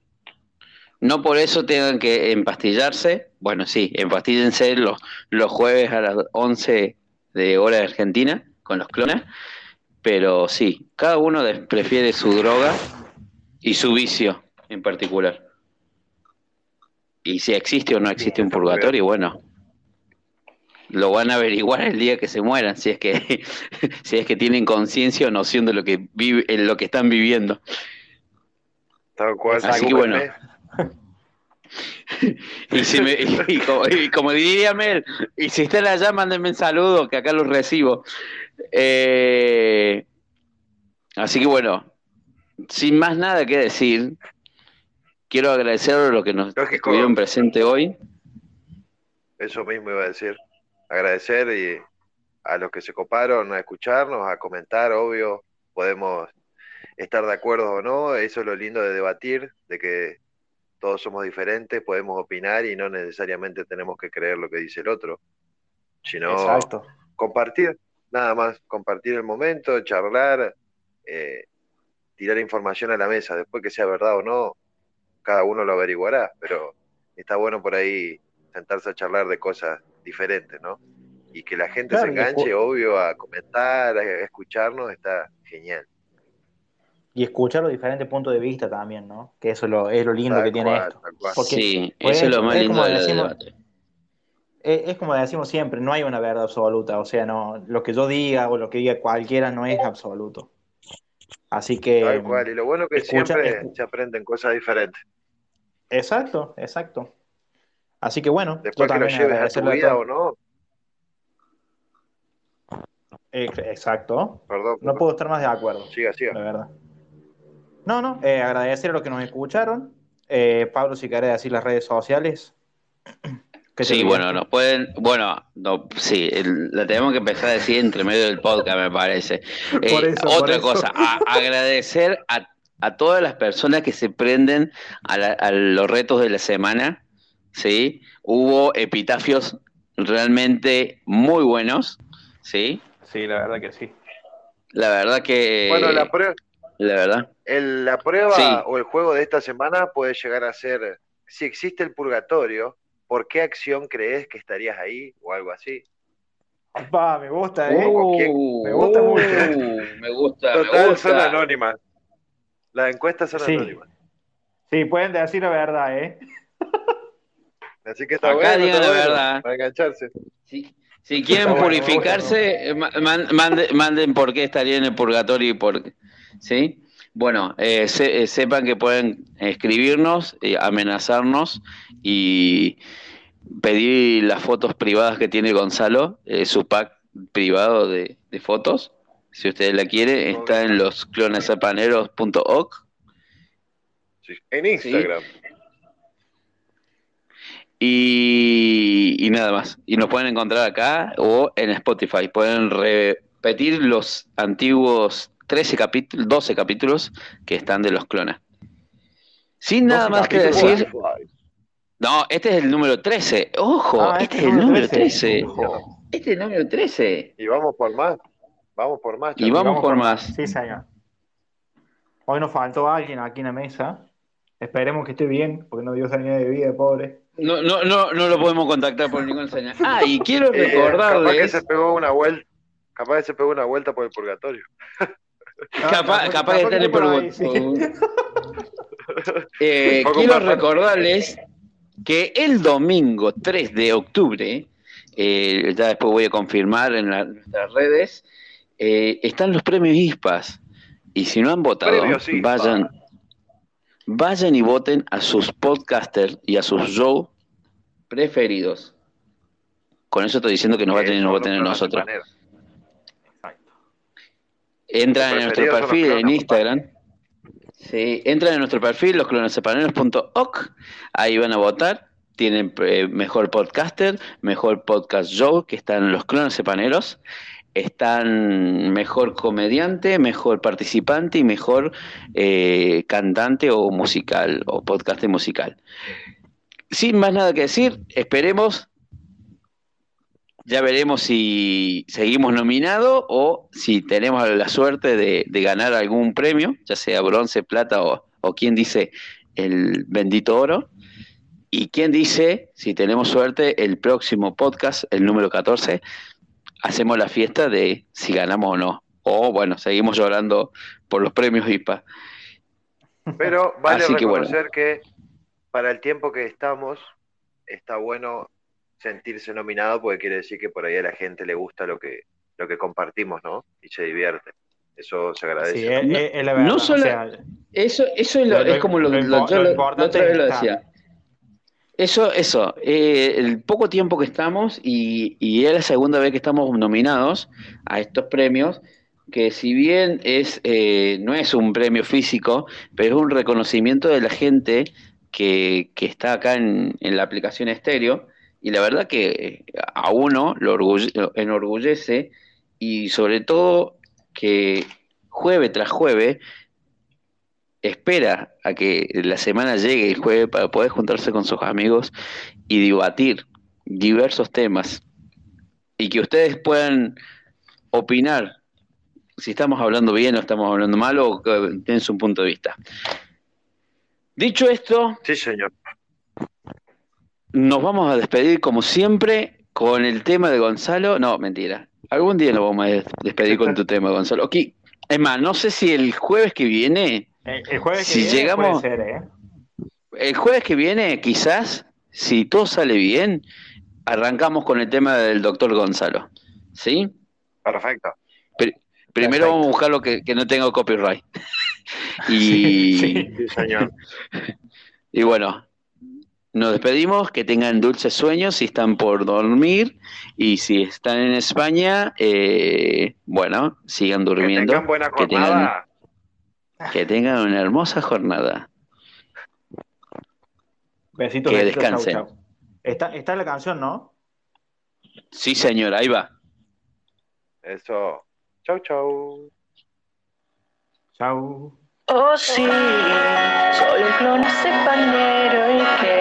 No por eso tengan que empastillarse. Bueno, sí, empastíllense los, los jueves a las 11 de hora de Argentina con los clones. Pero sí, cada uno prefiere su droga y su vicio en particular. Y si existe o no existe un purgatorio, bueno, lo van a averiguar el día que se mueran, si es que, si es que tienen conciencia o noción de lo que vive, en lo que están viviendo. Tal cual. Así que bueno. Y, si me- y como, y como diría Mel, y si están allá, mándenme un saludo, que acá los recibo. Eh, así que bueno, sin más nada que decir, quiero agradecer a los que nos estuvieron presentes hoy. Eso mismo iba a decir. Agradecer y a los que se coparon a escucharnos, a comentar, obvio. Podemos estar de acuerdo o no. Eso es lo lindo de debatir, de que todos somos diferentes, podemos opinar y no necesariamente tenemos que creer lo que dice el otro, sino Exacto. compartir, nada más, compartir el momento, charlar, eh, tirar información a la mesa, después que sea verdad o no, cada uno lo averiguará, pero está bueno por ahí sentarse a charlar de cosas diferentes, ¿no? Y que la gente Claro, se enganche, obvio, a comentar, a escucharnos, está genial. Y escuchar los diferentes puntos de vista también, ¿no? Que eso es lo, es lo lindo Tal que tiene esto. Porque, Sí, pues, eso es lo más lindo como del decimos- debate. Es, es como decimos siempre, no hay una verdad absoluta, o sea, no, lo que yo diga o lo que diga cualquiera no es absoluto. Así que Tal cual, y lo bueno que escucha- siempre escu- se aprenden cosas diferentes. exacto, exacto. Así que bueno, yo Después que lo lleves a tu a vida o no, Ex- Exacto. perdón. No puedo estar más de acuerdo. Siga, siga. La verdad. No, no, eh, agradecer a los que nos escucharon. Eh, Pablo, si querés decir las redes sociales. Sí, bueno, nos pueden, bueno, no, sí, el- la tenemos que empezar a decir entre medio del podcast, me parece. Eh, Por eso, por otra eso. cosa, a- agradecer a, a todas las personas que se prenden a, la- a los retos de la semana, ¿sí? Hubo epitafios realmente muy buenos, ¿sí? Sí, la verdad que sí. La verdad que... Bueno, la prueba, La verdad. El- la prueba Sí. o el juego de esta semana puede llegar a ser si existe el purgatorio, ¿por qué acción crees que estarías ahí? O algo así. Pa, me gusta, ¿eh? ¿Con quién? Me gusta mucho. Uh, me gusta, me Total, son anónimas. Las encuestas son Sí. anónimas. Sí, pueden decir la verdad, ¿eh? Así que está Acá bueno. digan está la bueno, verdad. Para engancharse. Si quieren bueno, purificarse, eh, ma- man- mande- manden por qué estaría en el purgatorio y por qué. ¿Sí? Bueno, eh, se- eh, sepan que pueden escribirnos, eh, amenazarnos y pedir las fotos privadas que tiene Gonzalo, eh, su pack privado de, de fotos. Si ustedes la quiere, está en los clonesapaneros.org. Sí, En Instagram. Y, y nada más. Y nos pueden encontrar acá o en Spotify. Pueden repetir los antiguos 13 capítulos, 12 capítulos que están de los clones. Sin nada 12 más que decir. No, este es el número 13. Ojo, Ah, este es el número 13. Este es el número 13. Y vamos por más. Vamos por más. Y vamos por más. Sí, señor. Hoy nos faltó alguien aquí en la mesa. Esperemos que esté bien, porque no dio señal de vida, pobre. No, no, no, no lo podemos contactar por ninguna señal. Ah, y quiero Eh, capaz que recordarles. se pegó una vuelta. Capaz que se pegó una vuelta por el purgatorio. Capaz, capaz que purgatorio. ahí, sí. Eh, quiero recordarles que el domingo 3 de octubre, eh, ya después voy a confirmar en la- nuestras redes, eh, están los premios ISPAS. Y si no han votado, vayan, vayan y voten a sus podcasters y a sus show preferidos. Con eso estoy diciendo que nos vayan y nos voten a nosotros. Entran en nuestro perfil en Instagram. Sí, entran en nuestro perfil, losclonesepaneros.org. Ahí van a votar. Tienen eh, mejor podcaster, mejor podcast show, que están los clones sepaneros. Están mejor comediante, mejor participante y mejor eh, cantante o musical o podcaster musical. Sin más nada que decir, esperemos ya veremos si seguimos nominados o si tenemos la suerte de, de ganar algún premio, ya sea bronce, plata o, o quien dice el bendito oro. Y quien dice, si tenemos suerte, el próximo podcast, el número 14, hacemos la fiesta de si ganamos o no. O bueno, seguimos llorando por los premios IPA. Pero vale Así que bueno. reconocer que para el tiempo que estamos, está bueno sentirse nominado porque quiere decir que por ahí a la gente le gusta lo que, lo que compartimos, ¿no? Y se divierte. Eso se agradece. Sí, ¿no? es, es- es la verdad. No solo- o sea, Eso, eso es, lo- es como lo, lo lo- impo- yo lo otra vez decía. Eso, eso, eh, el poco tiempo que estamos y, y es la segunda vez que estamos nominados a estos premios, que si bien es eh, no es un premio físico, pero es un reconocimiento de la gente que, que está acá en, en la aplicación estéreo, y la verdad que a uno lo orgulle- lo enorgullece, y sobre todo que jueves tras jueves espera a que la semana llegue el jueves para poder juntarse con sus amigos y debatir diversos temas y que ustedes puedan opinar si estamos hablando bien o estamos hablando mal o den su punto de vista. Dicho esto, Sí, señor. Nos vamos a despedir como siempre con el tema de Gonzalo. No, mentira. Algún día nos vamos a des- despedir con tu tema, Gonzalo. Ok. Es más, no sé si el jueves que viene el, el jueves que Si viene llegamos- puede ser, ¿eh? El jueves que viene, quizás, si todo sale bien, arrancamos con el tema del doctor Gonzalo. ¿Sí? Perfecto. Pri- primero vamos a buscar lo que, que no tenga copyright. y, Sí, señor. y bueno, nos despedimos, que tengan dulces sueños si están por dormir y si están en España, eh, bueno, sigan durmiendo. tengan buena que tengan, jornada. que tengan una hermosa jornada. Besitos, Que besitos, descansen. chau. Está, está en la canción, ¿no? Sí, señor, ahí va. Eso. Chau, chau. Chau. Oh sí, soy un clon panero y que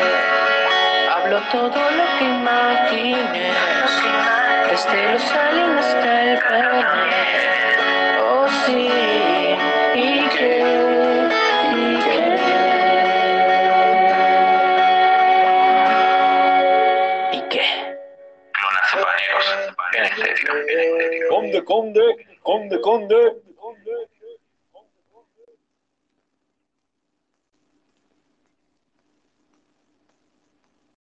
hablo todo lo que imagines, desde los aliens hasta el panel. Oh sí, y que, y que. ¿Y qué? Clonacepaneros, en estético. Conde, conde, conde, conde.